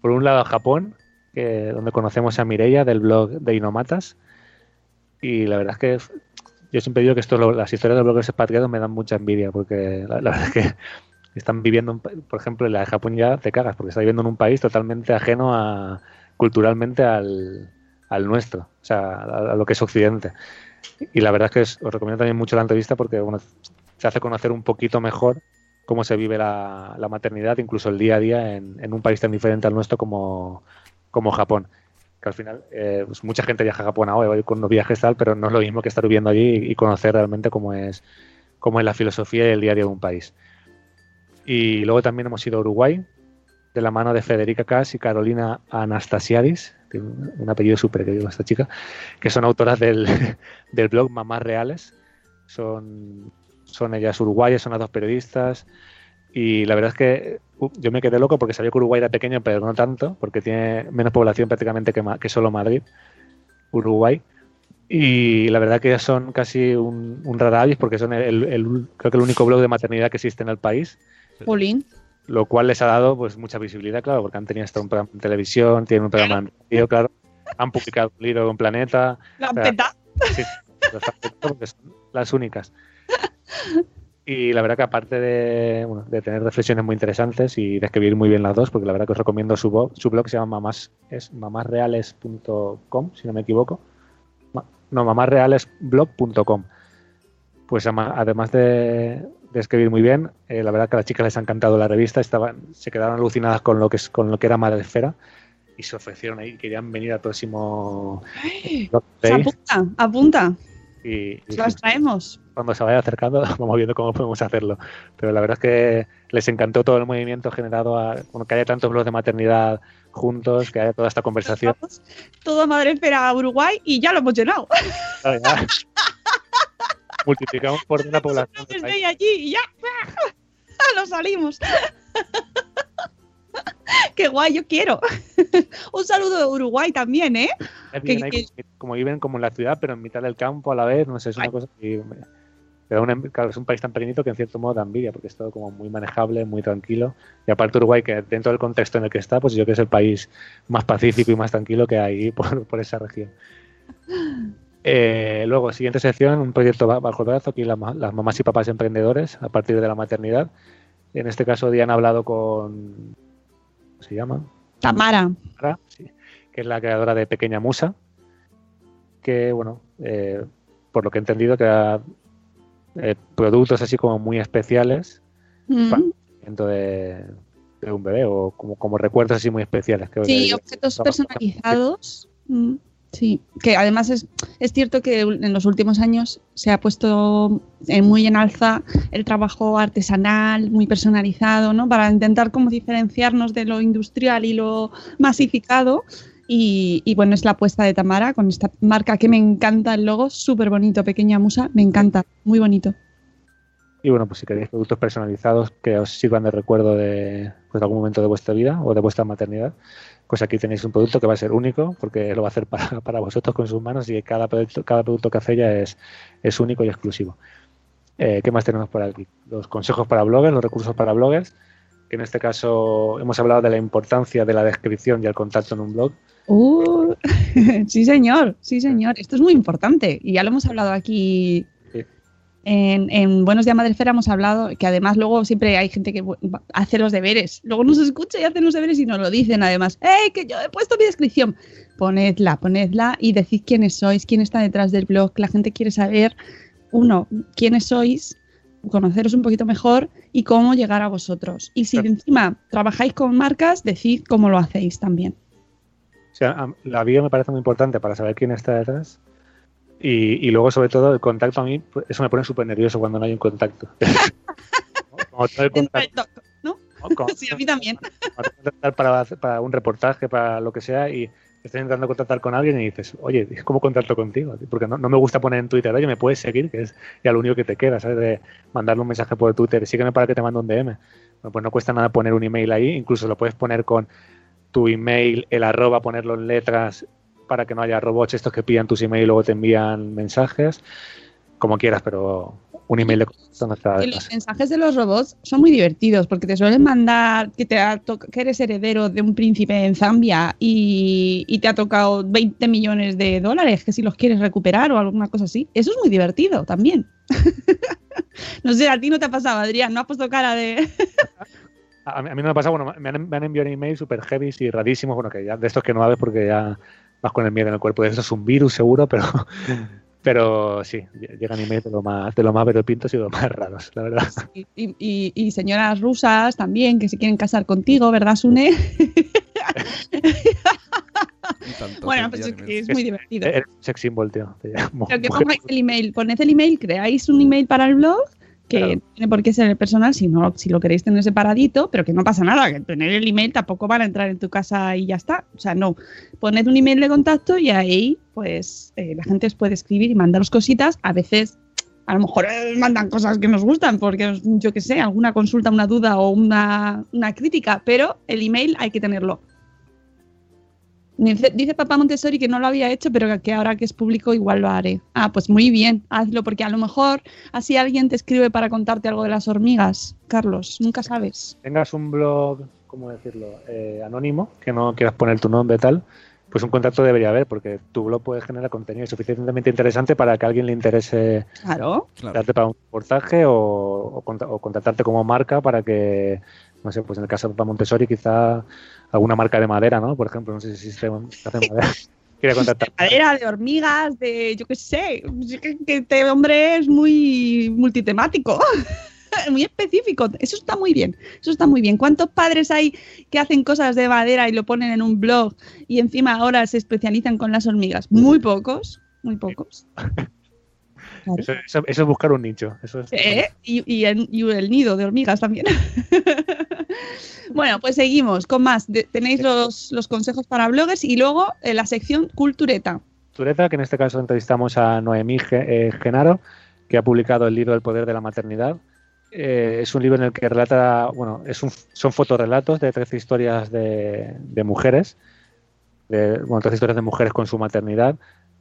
Por un lado, Japón, que, donde conocemos a Mireia del blog de Inomatas. Y la verdad es que yo siempre digo que esto, lo- las historias de bloggers expatriados me dan mucha envidia, porque la, la verdad es que están viviendo, por ejemplo, en la de Japón ya te cagas, porque está viviendo en un país totalmente ajeno a, culturalmente al, al nuestro, o sea, a, a lo que es Occidente. Y la verdad es que os, recomiendo también mucho la entrevista porque bueno, se hace conocer un poquito mejor cómo se vive la, maternidad, incluso el día a día en, un país tan diferente al nuestro como, como Japón. Que al final, eh, pues mucha gente viaja a Japón ahora, va con los viajes tal, pero no es lo mismo que estar viviendo allí y, y conocer realmente cómo es, cómo es la filosofía y el día a día de un país. Y luego también hemos ido a Uruguay, de la mano de Federica Cas y Carolina Anastasiadis, tiene un apellido súper querido esta chica, que son autoras del, del blog Mamás Reales. Son, son ellas uruguayas, son las dos periodistas. Y la verdad es que uh, yo me quedé loco porque sabía que Uruguay era pequeño, pero no tanto, porque tiene menos población prácticamente que, que solo Madrid, Uruguay. Y la verdad que ellas son casi un, un porque son el, creo que el único blog de maternidad que existe en el país Jolín. Lo cual les ha dado pues mucha visibilidad, claro, porque han tenido hasta un programa en televisión, tienen un programa en radio, claro, han publicado un libro con Planeta, O sea, sí, porque son las únicas. Y la verdad que aparte de, bueno, de tener reflexiones muy interesantes y de escribir muy bien las dos, porque la verdad que os recomiendo su blog, su blog se llama mamás, es mamásreales.com, si no me equivoco. No, mamásrealesblog.com. Pues además de, de escribir muy bien, eh, la verdad que a las chicas les ha encantado la revista, estaban, se quedaron alucinadas con lo que con lo que era Madre Esfera y se ofrecieron ahí, querían venir al próximo Blog Se apunta, apunta. y, y Las traemos. cuando se vaya acercando vamos viendo cómo podemos hacerlo. Pero la verdad es que les encantó todo el movimiento generado, a, bueno, que haya tantos blogs de maternidad juntos, que haya toda esta conversación. Todo madre espera a Uruguay y ya lo hemos llenado. Ya. Multiplicamos por una población. Desde país. allí y ya. Lo salimos. Qué guay, yo quiero. Un saludo de Uruguay también, ¿eh? Viven que- ahí como, viven como en la ciudad, pero en mitad del campo a la vez, no sé, es una cosa que da una- claro, es un país tan pequeñito que en cierto modo da envidia, porque es todo como muy manejable, muy tranquilo. Y aparte Uruguay, que dentro del contexto en el que está, pues yo creo que es el país más pacífico y más tranquilo que hay por, por esa región. Eh, luego, siguiente sección, un proyecto ba- bajo el brazo, aquí las mamás y papás emprendedores a partir de la maternidad. En este caso, Diana ha hablado con... ¿Cómo se llama? Tamara. Sí, que es la creadora de Pequeña Musa, que, bueno, eh, por lo que he entendido, da eh, productos así como muy especiales Mm. para el de, de un bebé o como, como recuerdos así muy especiales. Sí, objetos personalizados. Mm, Sí, que además es, es cierto que en los últimos años se ha puesto eh, muy en alza el trabajo artesanal, muy personalizado, ¿no? Para intentar como diferenciarnos de lo industrial y lo masificado. Y, y bueno, es la apuesta de Tamara con esta marca que me encanta el logo, súper bonito, pequeña musa, me encanta, muy bonito. Y bueno, pues si queréis productos personalizados que os sirvan de recuerdo de, pues, de algún momento de vuestra vida o de vuestra maternidad, pues aquí tenéis un producto que va a ser único porque lo va a hacer para, para vosotros con sus manos y cada producto, cada producto que hace ella es, es único y exclusivo. Eh, ¿Qué más tenemos por aquí? Los consejos para bloggers, los recursos para bloggers, que en este caso hemos hablado de la importancia de la descripción y el contacto en un blog. Uh, sí, señor, sí, señor. Esto es muy importante y ya lo hemos hablado aquí. En, en Buenos Días Madrefera hemos hablado que además luego siempre hay gente que hace los deberes. Luego nos escucha y hace los deberes y nos lo dicen además. ¡Eh, que yo he puesto mi descripción! Ponedla, ponedla y decid quiénes sois, quién está detrás del blog. La gente quiere saber, uno, quiénes sois, conoceros un poquito mejor y cómo llegar a vosotros. Y si Claro. encima trabajáis con marcas, decid cómo lo hacéis también. O sea, la bio me parece muy importante para saber quién está detrás, Y, y luego, sobre todo, el contacto a mí, pues, eso me pone súper nervioso cuando no hay un contacto. Como todo el contacto, ¿No? Sí, a mí también. para, para un reportaje, para lo que sea, y estás intentando contactar con alguien y dices, oye, ¿cómo contacto contigo? Porque no, no me gusta poner en Twitter, oye, me puedes seguir, que es ya lo único que te queda, ¿sabes? De mandarle un mensaje por Twitter, sígueme para que te mande un DM. Bueno, pues no cuesta nada poner un email ahí, incluso lo puedes poner con tu email, el arroba, ponerlo en letras para que no haya robots estos que pillan tus email y luego te envían mensajes, como quieras, pero un email de Y los mensajes de los robots son muy divertidos porque te suelen mandar que, te ha to- que eres heredero de un príncipe en Zambia y, y te ha tocado 20 millones de dólares que si los quieres recuperar o alguna cosa así. Eso es muy divertido también. no sé, a ti no te ha pasado, Adrián, no has puesto cara de... A mí, a mí no me pasa, bueno, me han, me han enviado emails super heavy y rarísimos, bueno, que ya de estos que no abres porque ya vas con el miedo en el cuerpo. Eso es un virus seguro, pero pero sí, ll- llegan emails de lo más, de lo más variopintos y de lo más raros, la verdad. y, y- y señoras rusas también que se quieren casar contigo, ¿verdad, Sune? Bueno, pues es, que es muy divertido. Eres un sex symbol, tío. Pero que pongáis el email, poned el email, creáis un email para el blog, que Claro. no tiene por qué ser el personal, si, no, si lo queréis tener separadito, pero que no pasa nada, que tener el email tampoco van a entrar en tu casa y ya está. O sea, no. Poned un email de contacto y ahí, pues, eh, la gente os puede escribir y mandaros cositas. A veces, a lo mejor eh, mandan cosas que nos gustan, porque yo qué sé, alguna consulta, una duda o una, una crítica, pero el email hay que tenerlo. Dice, dice papá Montessori que no lo había hecho, pero que ahora que es público igual lo haré. Ah, pues muy bien, hazlo, porque a lo mejor así alguien te escribe para contarte algo de las hormigas. Carlos, nunca sabes. Tengas un blog, ¿cómo decirlo? Eh, anónimo, que no quieras poner tu nombre tal, pues un contacto debería haber, porque tu blog puede generar contenido suficientemente interesante para que a alguien le interese Claro. Darte para un reportaje o, o, conta- o contratarte como marca para que, no sé, pues en el caso de Papá Montessori, quizá alguna marca de madera, ¿no? Por ejemplo, no sé si se hace madera. Quiere contactar. Madera, de hormigas, de yo qué sé. Que este hombre es muy multitemático. muy específico. Eso está muy bien. Eso está muy bien. ¿Cuántos padres hay que hacen cosas de madera y lo ponen en un blog y encima ahora se especializan con las hormigas? Muy pocos. Muy pocos. Claro. Eso, eso- eso es buscar un nicho. Eso es, ¿Eh? Y, y el, y el nido de hormigas también. Bueno, pues seguimos con más. De- tenéis los, los consejos para bloggers y luego eh, la sección cultureta. Tureta, que en este caso entrevistamos a Noemí eh, Genaro, que ha publicado el libro El poder de la maternidad. Eh, es un libro en el que relata, bueno, es un, son fotorrelatos de 13 historias de, de mujeres, de, bueno, 13 historias de mujeres con su maternidad,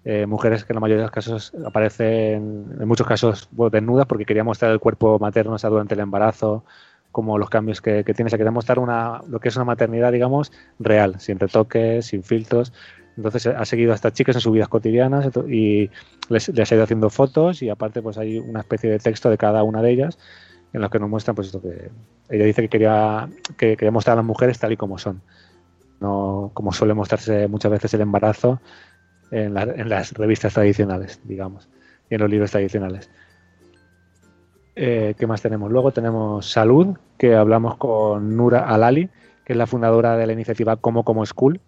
eh, mujeres que en la mayoría de los casos aparecen, en muchos casos, bueno, desnudas porque quería mostrar el cuerpo materno o sea, durante el embarazo, como los cambios que, que tiene, o sea, quería mostrar una, lo que es una maternidad, digamos, real, sin retoques, sin filtros. Entonces ha seguido a estas chicas en sus vidas cotidianas y les, les ha ido haciendo fotos y aparte pues hay una especie de texto de cada una de ellas en los que nos muestran pues esto que ella dice que quería que quería mostrar a las mujeres tal y como son. No como suele mostrarse muchas veces el embarazo en, la- en las revistas tradicionales digamos y en los libros tradicionales Eh, ¿qué más tenemos? luego tenemos salud que hablamos con Nura Alali que es la fundadora de la iniciativa Como Como School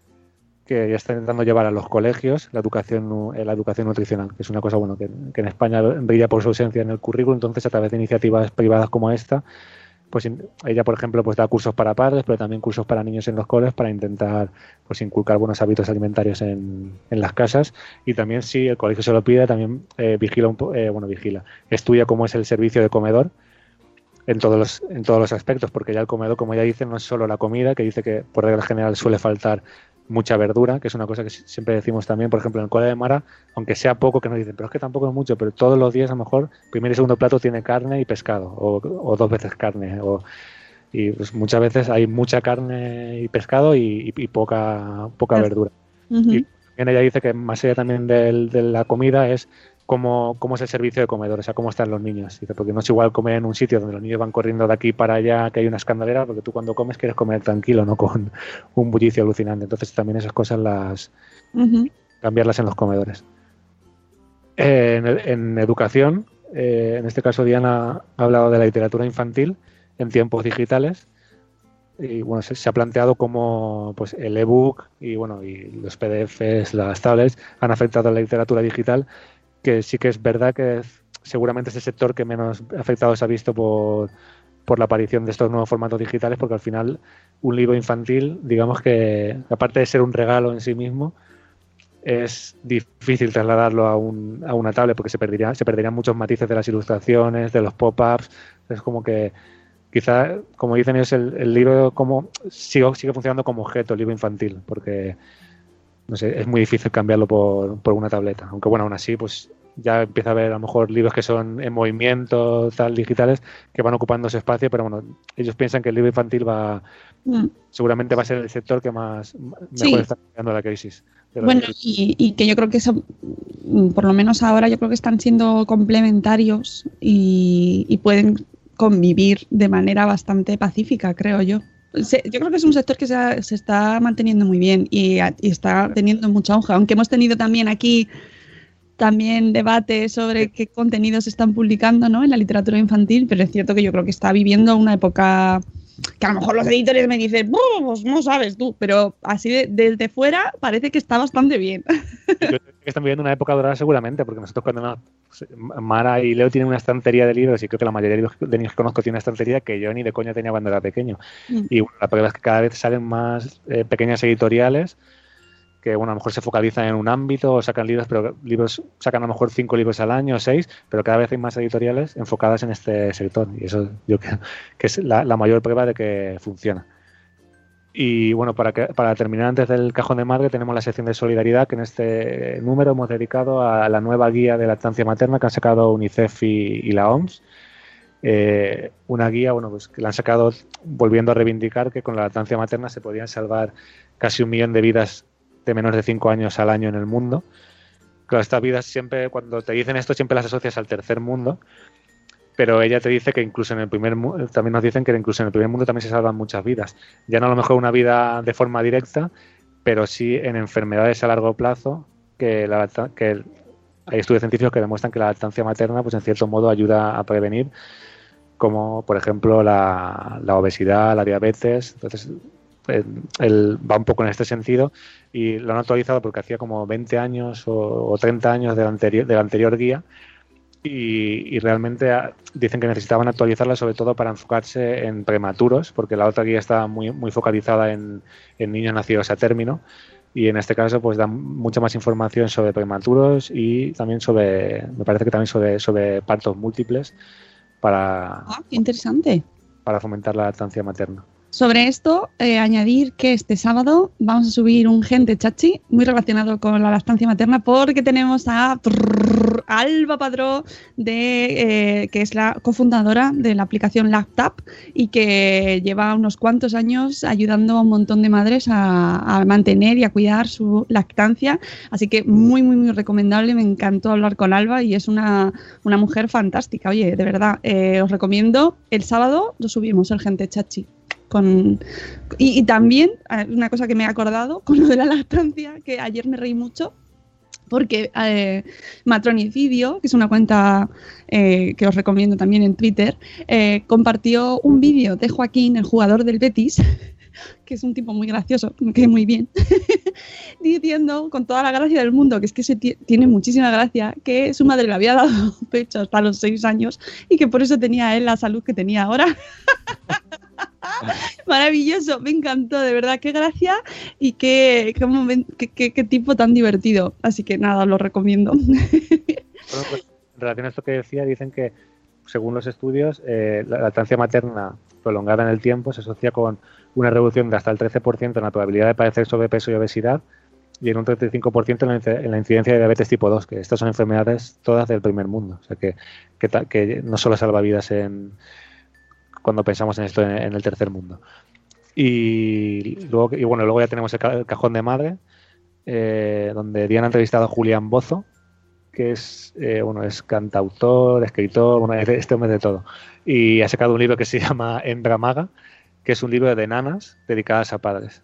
que ya está intentando llevar a los colegios la educación eh, la educación nutricional, que es una cosa bueno que, que en España brilla por su ausencia en el currículum, entonces a través de iniciativas privadas como esta, pues ella por ejemplo pues da cursos para padres, pero también cursos para niños en los coles para intentar pues inculcar buenos hábitos alimentarios en, en las casas. Y también si el colegio se lo pide también eh, vigila un eh, bueno vigila, estudia cómo es el servicio de comedor en todos los en todos los aspectos, porque ya el comedor, como ya dice, no es solo la comida, que dice que por regla general suele faltar mucha verdura, que es una cosa que si- siempre decimos también, por ejemplo, en el cole de Mara, aunque sea poco, que nos dicen, pero es que tampoco es mucho, pero todos los días a lo mejor primer y segundo plato tiene carne y pescado, o, o dos veces carne, o, y pues muchas veces hay mucha carne y pescado y, y- y poca, poca verdura. Y también ella dice que más allá también del- de la comida es cómo, cómo es el servicio de comedor, o sea, cómo están los niños. Dice, porque no es igual comer en un sitio donde los niños van corriendo de aquí para allá, que hay una escandalera, porque tú cuando comes quieres comer tranquilo, no con un bullicio alucinante. Entonces también esas cosas las cambiarlas en los comedores. Eh, en, en educación, eh, en este caso Diana ha hablado de la literatura infantil en tiempos digitales y bueno, se, se ha planteado cómo pues, el ebook y bueno y los PDFs, las tablets han afectado a la literatura digital que sí que es verdad que seguramente es el sector que menos afectado se ha visto por, por la aparición de estos nuevos formatos digitales, porque al final un libro infantil, digamos que aparte de ser un regalo en sí mismo, es difícil trasladarlo a, un, a una tablet porque se perderían, se perderían muchos matices de las ilustraciones, de los pop-ups. Es como que quizá, como dicen ellos, el, el libro como sigue, sigue funcionando como objeto, el libro infantil, porque no sé, es muy difícil cambiarlo por, por una tableta. Aunque bueno, aún así, pues ya empieza a haber a lo mejor libros que son en movimiento, tal, digitales, que van ocupando ese espacio, pero bueno, ellos piensan que el libro infantil va, Mm. seguramente va a ser el sector que más mejor Sí. está cambiando la crisis. Bueno, y, y que yo creo que eso, mm, por lo menos ahora, yo creo que están siendo complementarios y, y pueden convivir de manera bastante pacífica, creo yo. Yo creo que es un sector que se, ha- se está manteniendo muy bien y, y está teniendo mucha hoja, aunque hemos tenido también aquí también debate sobre qué contenidos se están publicando ¿no? en la literatura infantil, pero es cierto que yo creo que está viviendo una época que a lo mejor los editores me dicen, "Buh, pues no sabes tú, pero así de- desde fuera parece que está bastante bien. Yo creo que están viviendo una época dorada seguramente, porque nosotros cuando Mara y Leo tienen una estantería de libros y creo que la mayoría de niños que conozco tienen una estantería que yo ni de coña tenía cuando era pequeño. Mm. Y bueno, la prueba es que cada vez salen más eh, pequeñas editoriales que bueno, a lo mejor se focalizan en un ámbito o sacan libros, pero libros sacan a lo mejor cinco libros al año o seis, pero cada vez hay más editoriales enfocadas en este sector y eso yo creo que es la, mayor prueba de que funciona. Y bueno, para, que, para terminar antes del cajón de madre tenemos la sección de solidaridad que en este número hemos dedicado a la nueva guía de lactancia materna que han sacado UNICEF y, y la OMS. Eh, una guía, bueno, pues que la han sacado volviendo a reivindicar que con la lactancia materna se podían salvar casi un millón de vidas de menores de 5 años al año en el mundo. Claro, estas vidas siempre, cuando te dicen esto, siempre las asocias al tercer mundo, pero ella te dice que incluso en el primer mundo, también nos dicen que incluso en el primer mundo también se salvan muchas vidas. Ya no a lo mejor una vida de forma directa, pero sí en enfermedades a largo plazo, que, que hay estudios científicos que demuestran que la lactancia materna, pues en cierto modo ayuda a prevenir, como por ejemplo la, la obesidad, la diabetes. Entonces, él va un poco en este sentido y lo han actualizado porque hacía como 20 años o, o 30 años de la anterior, de la anterior guía y, y realmente ah, dicen que necesitaban actualizarla sobre todo para enfocarse en prematuros porque la otra guía estaba muy, muy focalizada en, en niños nacidos a término y en este caso pues dan mucha más información sobre prematuros y también sobre, me parece que también sobre, sobre partos múltiples para, Ah, qué interesante. para fomentar la lactancia materna. Sobre esto, eh, añadir que este sábado vamos a subir un gente chachi muy relacionado con la lactancia materna porque tenemos a Alba Padró, de, eh, que es la cofundadora de la aplicación LactApp y que lleva unos cuantos años ayudando a un montón de madres a, a mantener y a cuidar su lactancia. Así que muy, muy, muy recomendable. Me encantó hablar con Alba y es una, una mujer fantástica. Oye, de verdad, eh, os recomiendo. El sábado lo subimos, el gente chachi con y, también una cosa que me he acordado con lo de la lactancia que ayer me reí mucho porque eh, Matronicidio, que es una cuenta eh, que os recomiendo también en Twitter, eh, compartió un vídeo de Joaquín, el jugador del Betis, que es un tipo muy gracioso, que muy bien, diciendo con toda la gracia del mundo, que es que tiene muchísima gracia, que su madre le había dado pecho hasta los seis años y que por eso tenía él la salud que tenía ahora. Maravilloso, me encantó, de verdad, qué gracia y qué, qué, tipo tan divertido. Así que nada, lo recomiendo. Bueno, pues, en relación a esto que decía, dicen que según los estudios, eh, la lactancia materna prolongada en el tiempo se asocia con una reducción de hasta el 13% en la probabilidad de padecer sobrepeso y obesidad y en un 35% en la, inc- en la incidencia de diabetes tipo 2, que estas son enfermedades todas del primer mundo. O sea, que, que, que no solo salva vidas en, cuando pensamos en esto en, en el tercer mundo. Y luego, y bueno, luego ya tenemos el, ca- el cajón de madre, eh, donde Diana ha entrevistado a Julián Bozo, que es, eh, bueno, es cantautor, escritor, bueno, este hombre de todo. Y ha sacado un libro que se llama Embramaga, que es un libro de nanas dedicadas a padres.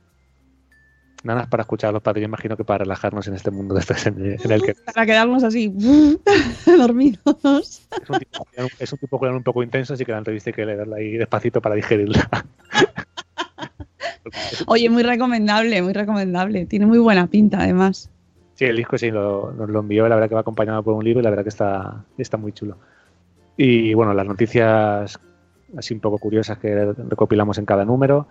Nanas para escuchar a los padres, yo imagino que para relajarnos en este mundo de en, en el que Para quedarnos así, dormidos. es un tipo, es un tipo un poco intenso, así que la entrevista hay que leerla ahí despacito para digerirla. Oye, muy recomendable, muy recomendable. Tiene muy buena pinta, además. Sí, el disco sí lo, nos lo envió, la verdad que va acompañado por un libro y la verdad que está, está muy chulo. Y bueno, las noticias así un poco curiosas que recopilamos en cada número.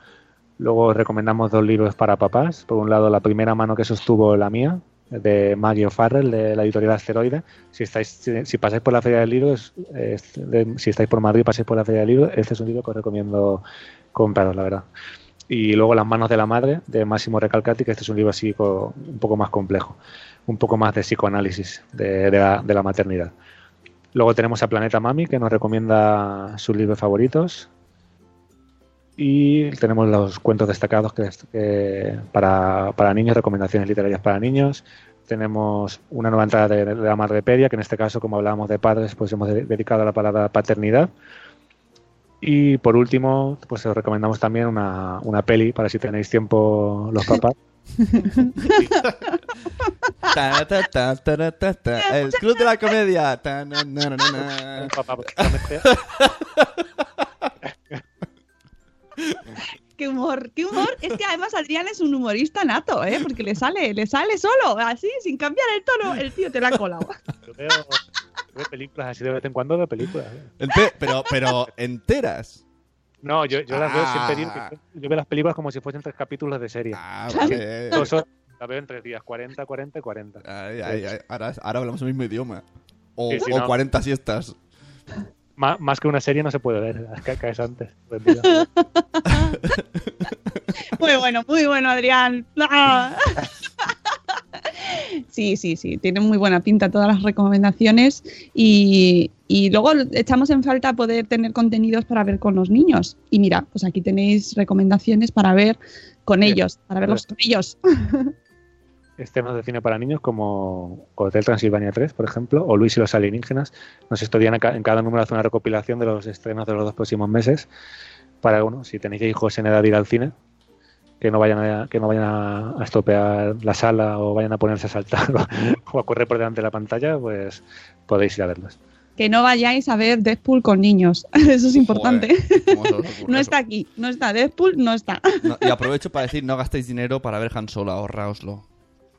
Luego recomendamos dos libros para papás. Por un lado, la primera mano que sostuvo la mía, de Maggie O'Farrell, de la editorial Asteroide. Si estáis, si, pasáis por la Feria del Libro, si estáis por Madrid y pasáis por la Feria del Libro, este es un libro que os recomiendo compraros, la verdad. Y luego Las manos de la madre, de Máximo Recalcati, que este es un libro así un poco más complejo, un poco más de psicoanálisis de, la, de la maternidad. Luego tenemos a Planeta Mami, que nos recomienda sus libros favoritos. Y tenemos los cuentos destacados que, para, para niños, recomendaciones literarias para niños. Tenemos una nueva entrada de, de la Madrepedia, que en este caso, como hablábamos de padres, pues hemos de- dedicado a la palabra paternidad. Y por último, pues os recomendamos también una, una peli para si tenéis tiempo los papás. Ta, ta, ta, ta, ta, ta, El club de la comedia. Ta, na, na, na, na. Un papá, Qué humor, qué humor. Es que además Adrián es un humorista nato, ¿eh? Porque le sale, le sale solo, así, sin cambiar el tono. El tío te la ha colado. yo veo, veo películas así de vez en cuando, veo películas. ¿eh? Pero, pero enteras. No, yo, yo las veo Ah. siempre. digo que- Yo veo las películas como si fuesen tres capítulos de serie. Ah, vale. Las veo en tres días, 40, 40 y 40. Ay, ay, ay, Ahora, ahora hablamos el mismo idioma. O, Sí, sí, o no. 40 siestas. Má- más que una serie no se puede ver, ca- caes antes. rendido. Muy bueno, muy bueno, Adrián. Ah. Sí, sí, sí, tienen muy buena pinta todas las recomendaciones y, y luego echamos en falta poder tener contenidos para ver con los niños. Y mira, pues aquí tenéis recomendaciones para ver con ellos, para verlos con ellos. Estrenos de cine para niños como Hotel Transilvania 3, por ejemplo, o Luis y los alienígenas. Nos estudian en ca- en cada número hace una recopilación de los estrenos de los dos próximos meses. Para uno, si tenéis hijos en edad de ir al cine, que no vayan a, que no vayan a, estropear la sala o vayan a ponerse a saltar o, o a correr por delante de la pantalla, pues podéis ir a verlos. Que no vayáis a ver Deadpool con niños. Eso es importante. Joder, ¿cómo se os ocurre No está aquí, no está Deadpool, no está. No, y aprovecho para decir, no gastéis dinero para ver Han Solo, ahorraoslo.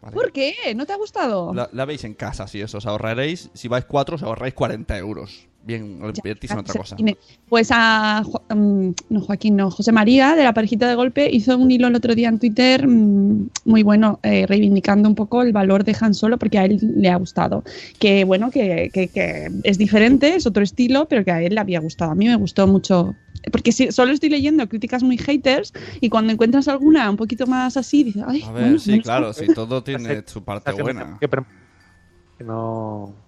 Vale. ¿Por qué? ¿No te ha gustado? La, la veis en casa, si eso, os ahorraréis. Si vais cuatro, os ahorráis 40 euros. Bien, invertís en otra cosa. Pues a mm, no, Joaquín, no, José María de la parejita de golpe hizo un hilo el otro día en Twitter mm, muy bueno, eh, reivindicando un poco el valor de Han Solo porque a él le ha gustado. Que bueno, que, que- que es diferente, es otro estilo, pero que a él le había gustado. A mí me gustó mucho. Porque si, solo estoy leyendo críticas muy haters y cuando encuentras alguna un poquito más así, dices, ay, A ver, bueno, sí, claro, sí, todo tiene su parte buena. Que no.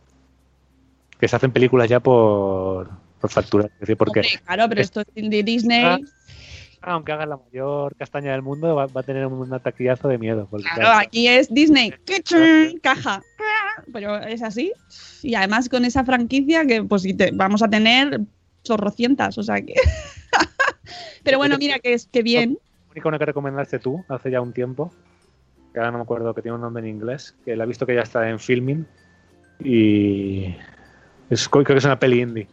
Que se hacen películas ya por, por facturar. Es decir, porque hombre, claro, pero esto es de Disney. Ah, aunque haga la mayor castaña del mundo, va, va a tener un ataquillazo de miedo. porque, Claro, claro, aquí es Disney, caja, pero es así. Y además con esa franquicia que pues vamos a tener chorrocientas, o sea que... pero bueno, mira que es que bien. La única una que recomendaste tú hace ya un tiempo, que ahora no me acuerdo que tiene un nombre en inglés, que la he visto que ya está en filming y es, creo que es una peli indie,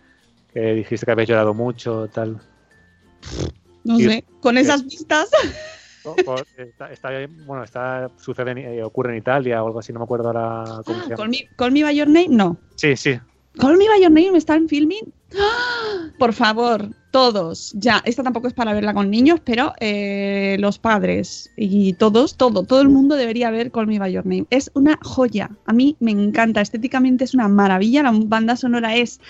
que dijiste que habías llorado mucho, tal. No Y- sé, con esas vistas. O- o- Está, está- bueno, está, sucede, eh, ocurre en Italia o algo así, no me acuerdo ahora cómo se llama. Call me, Call Me by Your Name, no. Sí, sí, Call Me by Your Name está en filming. ¡Ah! Por favor, todos. Ya, esta tampoco es para verla con niños, pero eh, los padres y todos, todo, todo el mundo debería ver Call Me by Your Name. Es una joya. A mí me encanta. Estéticamente es una maravilla. La banda sonora es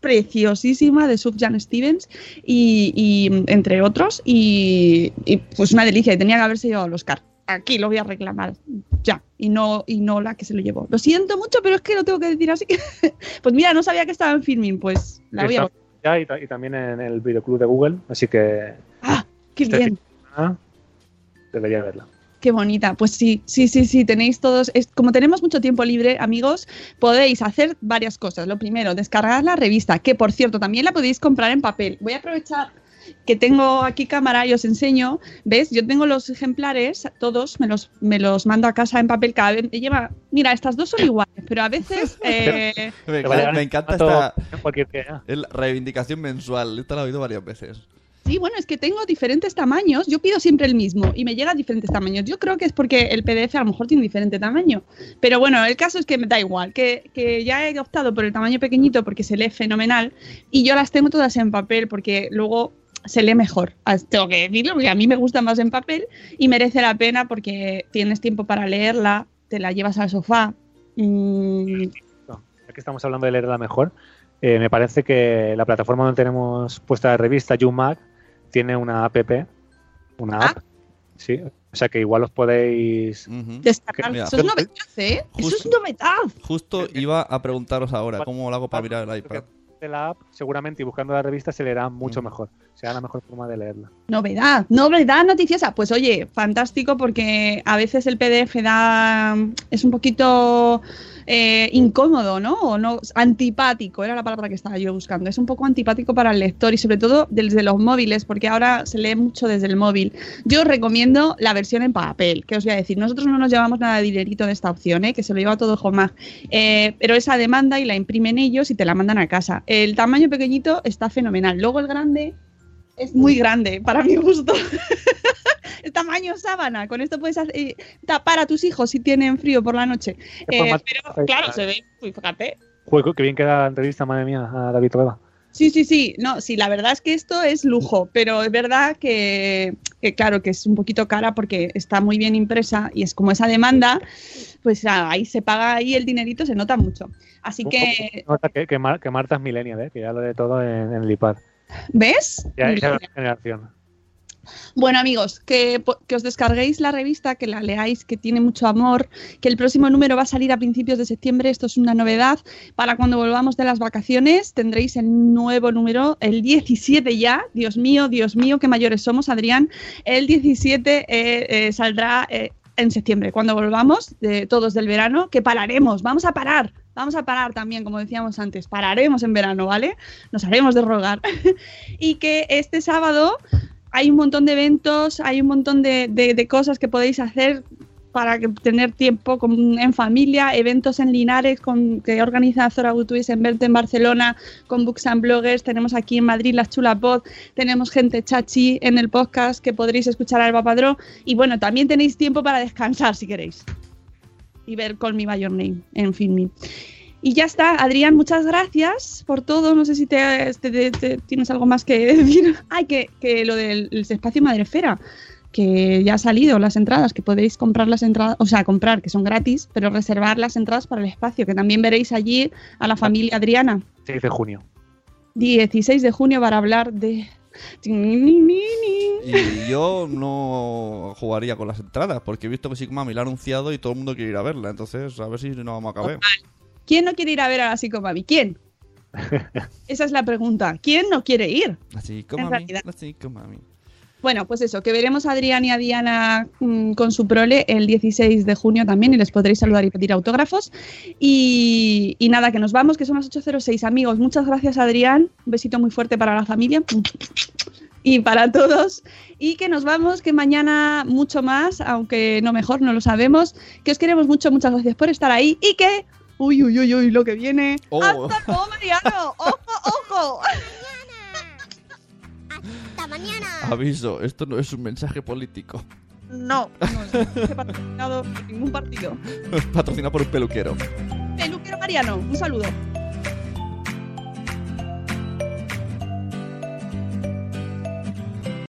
preciosísima de Sufjan Stevens y, entre otros y, y, pues una delicia y tenía que haberse llevado el Oscar aquí lo voy a reclamar ya y no y no la que se lo llevó lo siento mucho pero es que lo tengo que decir así pues mira no sabía que estaba en filming pues la voy a ya y, ta- y también en el videoclub de Google, así que ah qué este bien debería verla. Qué bonita. Pues sí, sí, sí, sí, tenéis todos. es- como tenemos mucho tiempo libre, amigos, podéis hacer varias cosas. Lo primero, descargar la revista, que por cierto también la podéis comprar en papel. Voy a aprovechar que tengo aquí cámara y os enseño. ¿Ves? Yo tengo los ejemplares, todos me los, me los mando a casa en papel. Cada vez lleva. Mira, estas dos son iguales, pero a veces. eh, Me, vale me encanta esta reivindicación mensual. Esta la he oído varias veces. Sí, bueno, es que tengo diferentes tamaños. Yo pido siempre el mismo y me llega a diferentes tamaños. Yo creo que es porque el PDF a lo mejor tiene diferente tamaño. Pero bueno, el caso es que me da igual, que, que ya he optado por el tamaño pequeñito porque se lee fenomenal y yo las tengo todas en papel porque luego se lee mejor. Ah, Tengo que decirlo porque a mí me gusta más en papel y merece la pena porque tienes tiempo para leerla, te la llevas al sofá. Mm, Ya que estamos hablando de leerla mejor, eh, me parece que la plataforma donde tenemos puesta la revista, YouMag, tiene una app, una Ah. app. Sí, o sea que igual os podéis. Ujú. Descargar. Mira, Eso es novedad, ¿eh? Eso es novedad. Justo iba a preguntaros ahora, ¿cómo lo hago para mirar el iPad? De la app, seguramente y buscando la revista se leerá mucho Mm. mejor. Será la mejor forma de leerla. Novedad, novedad noticiosa. Pues oye, fantástico porque a veces el PDF da es un poquito eh, incómodo, ¿no? O no antipático, era la palabra que estaba yo buscando. Es un poco antipático para el lector y sobre todo desde los móviles, porque ahora se lee mucho desde el móvil. Yo os recomiendo la versión en papel, que os voy a decir. Nosotros no nos llevamos nada de dinerito de esta opción, ¿eh? que se lo lleva todo Homag. Eh, pero esa demanda y la imprimen ellos y te la mandan a casa. El tamaño pequeñito está fenomenal. Luego el grande es muy grande para mi gusto. el tamaño sábana. Con esto puedes hacer- eh, tapar a tus hijos si tienen frío por la noche. ¿Qué Eh, pero claro, se ve. Fíjate. Juego, que bien queda la entrevista, madre mía, a David Rueda. Sí, sí, sí. No, sí, la verdad es que esto es lujo, pero es verdad que, que, claro, que es un poquito cara porque está muy bien impresa y es como esa demanda, pues ah, ahí se paga ahí el dinerito, se nota mucho. Así que, Nota que, que, Mar- que Marta es millennial, ¿eh? que ya lo de todo en, en el IPAD. ¿ves? Ya, ya generación. Bueno, amigos, que, os descarguéis la revista, que la leáis, que tiene mucho amor, que el próximo número va a salir a principios de septiembre. Esto es una novedad. Para cuando volvamos de las vacaciones tendréis el nuevo número, el 17 ya. Dios mío, Dios mío, qué mayores somos, Adrián. El 17 eh, eh, saldrá eh, en septiembre, cuando volvamos de todos del verano, que pararemos, vamos a parar. Vamos a parar también, como decíamos antes, pararemos en verano, ¿vale? Nos haremos de rogar. y que este sábado hay un montón de eventos, hay un montón de, de- cosas que podéis hacer para tener tiempo con- en familia, eventos en Linares con, que organiza Zora Gutuis en Verte en Barcelona con Books and Bloggers, tenemos aquí en Madrid las Chulapod, tenemos gente chachi en el podcast que podréis escuchar al Papadró y bueno, también tenéis tiempo para descansar si queréis y ver Call Me By Your Name en Filmin. Y ya está, Adrián, muchas gracias por todo. No sé si te, te- te- te- tienes algo más que decir. Ay, que, que lo del el espacio Madrefera, que ya ha salido las entradas, que podéis comprar las entradas, o sea, comprar, que son gratis, pero reservar las entradas para el espacio, que también veréis allí a la familia Adriana. 6 de junio. 16 de junio para hablar de... Y yo no jugaría con las entradas, porque he visto que Sigma me la ha anunciado y todo el mundo quiere ir a verla. Entonces, a ver si no vamos a caber. ¿Quién no quiere ir a ver a la psicomami? ¿Quién? Esa es la pregunta. ¿Quién no quiere ir? Así En como a mí, realidad. así como a mí. Bueno, pues eso, que veremos a Adrián y a Diana mm, con su prole el 16 de junio también y les podréis saludar y pedir autógrafos. Y, y nada, que nos vamos, que son las 8.06. Amigos, muchas gracias Adrián. Un besito muy fuerte para la familia y para todos. Y que nos vamos, que mañana mucho más, aunque no mejor, no lo sabemos. Que os queremos mucho, muchas gracias por estar ahí y que... Uy, uy, uy, uy, lo que viene. Oh. ¡Hasta luego, Mariano! ¡Ojo, ojo! Hasta mañana. Aviso, esto no es un mensaje político. No, no, no he patrocinado por ningún partido. Patrocinado por un peluquero. Peluquero Mariano, un saludo.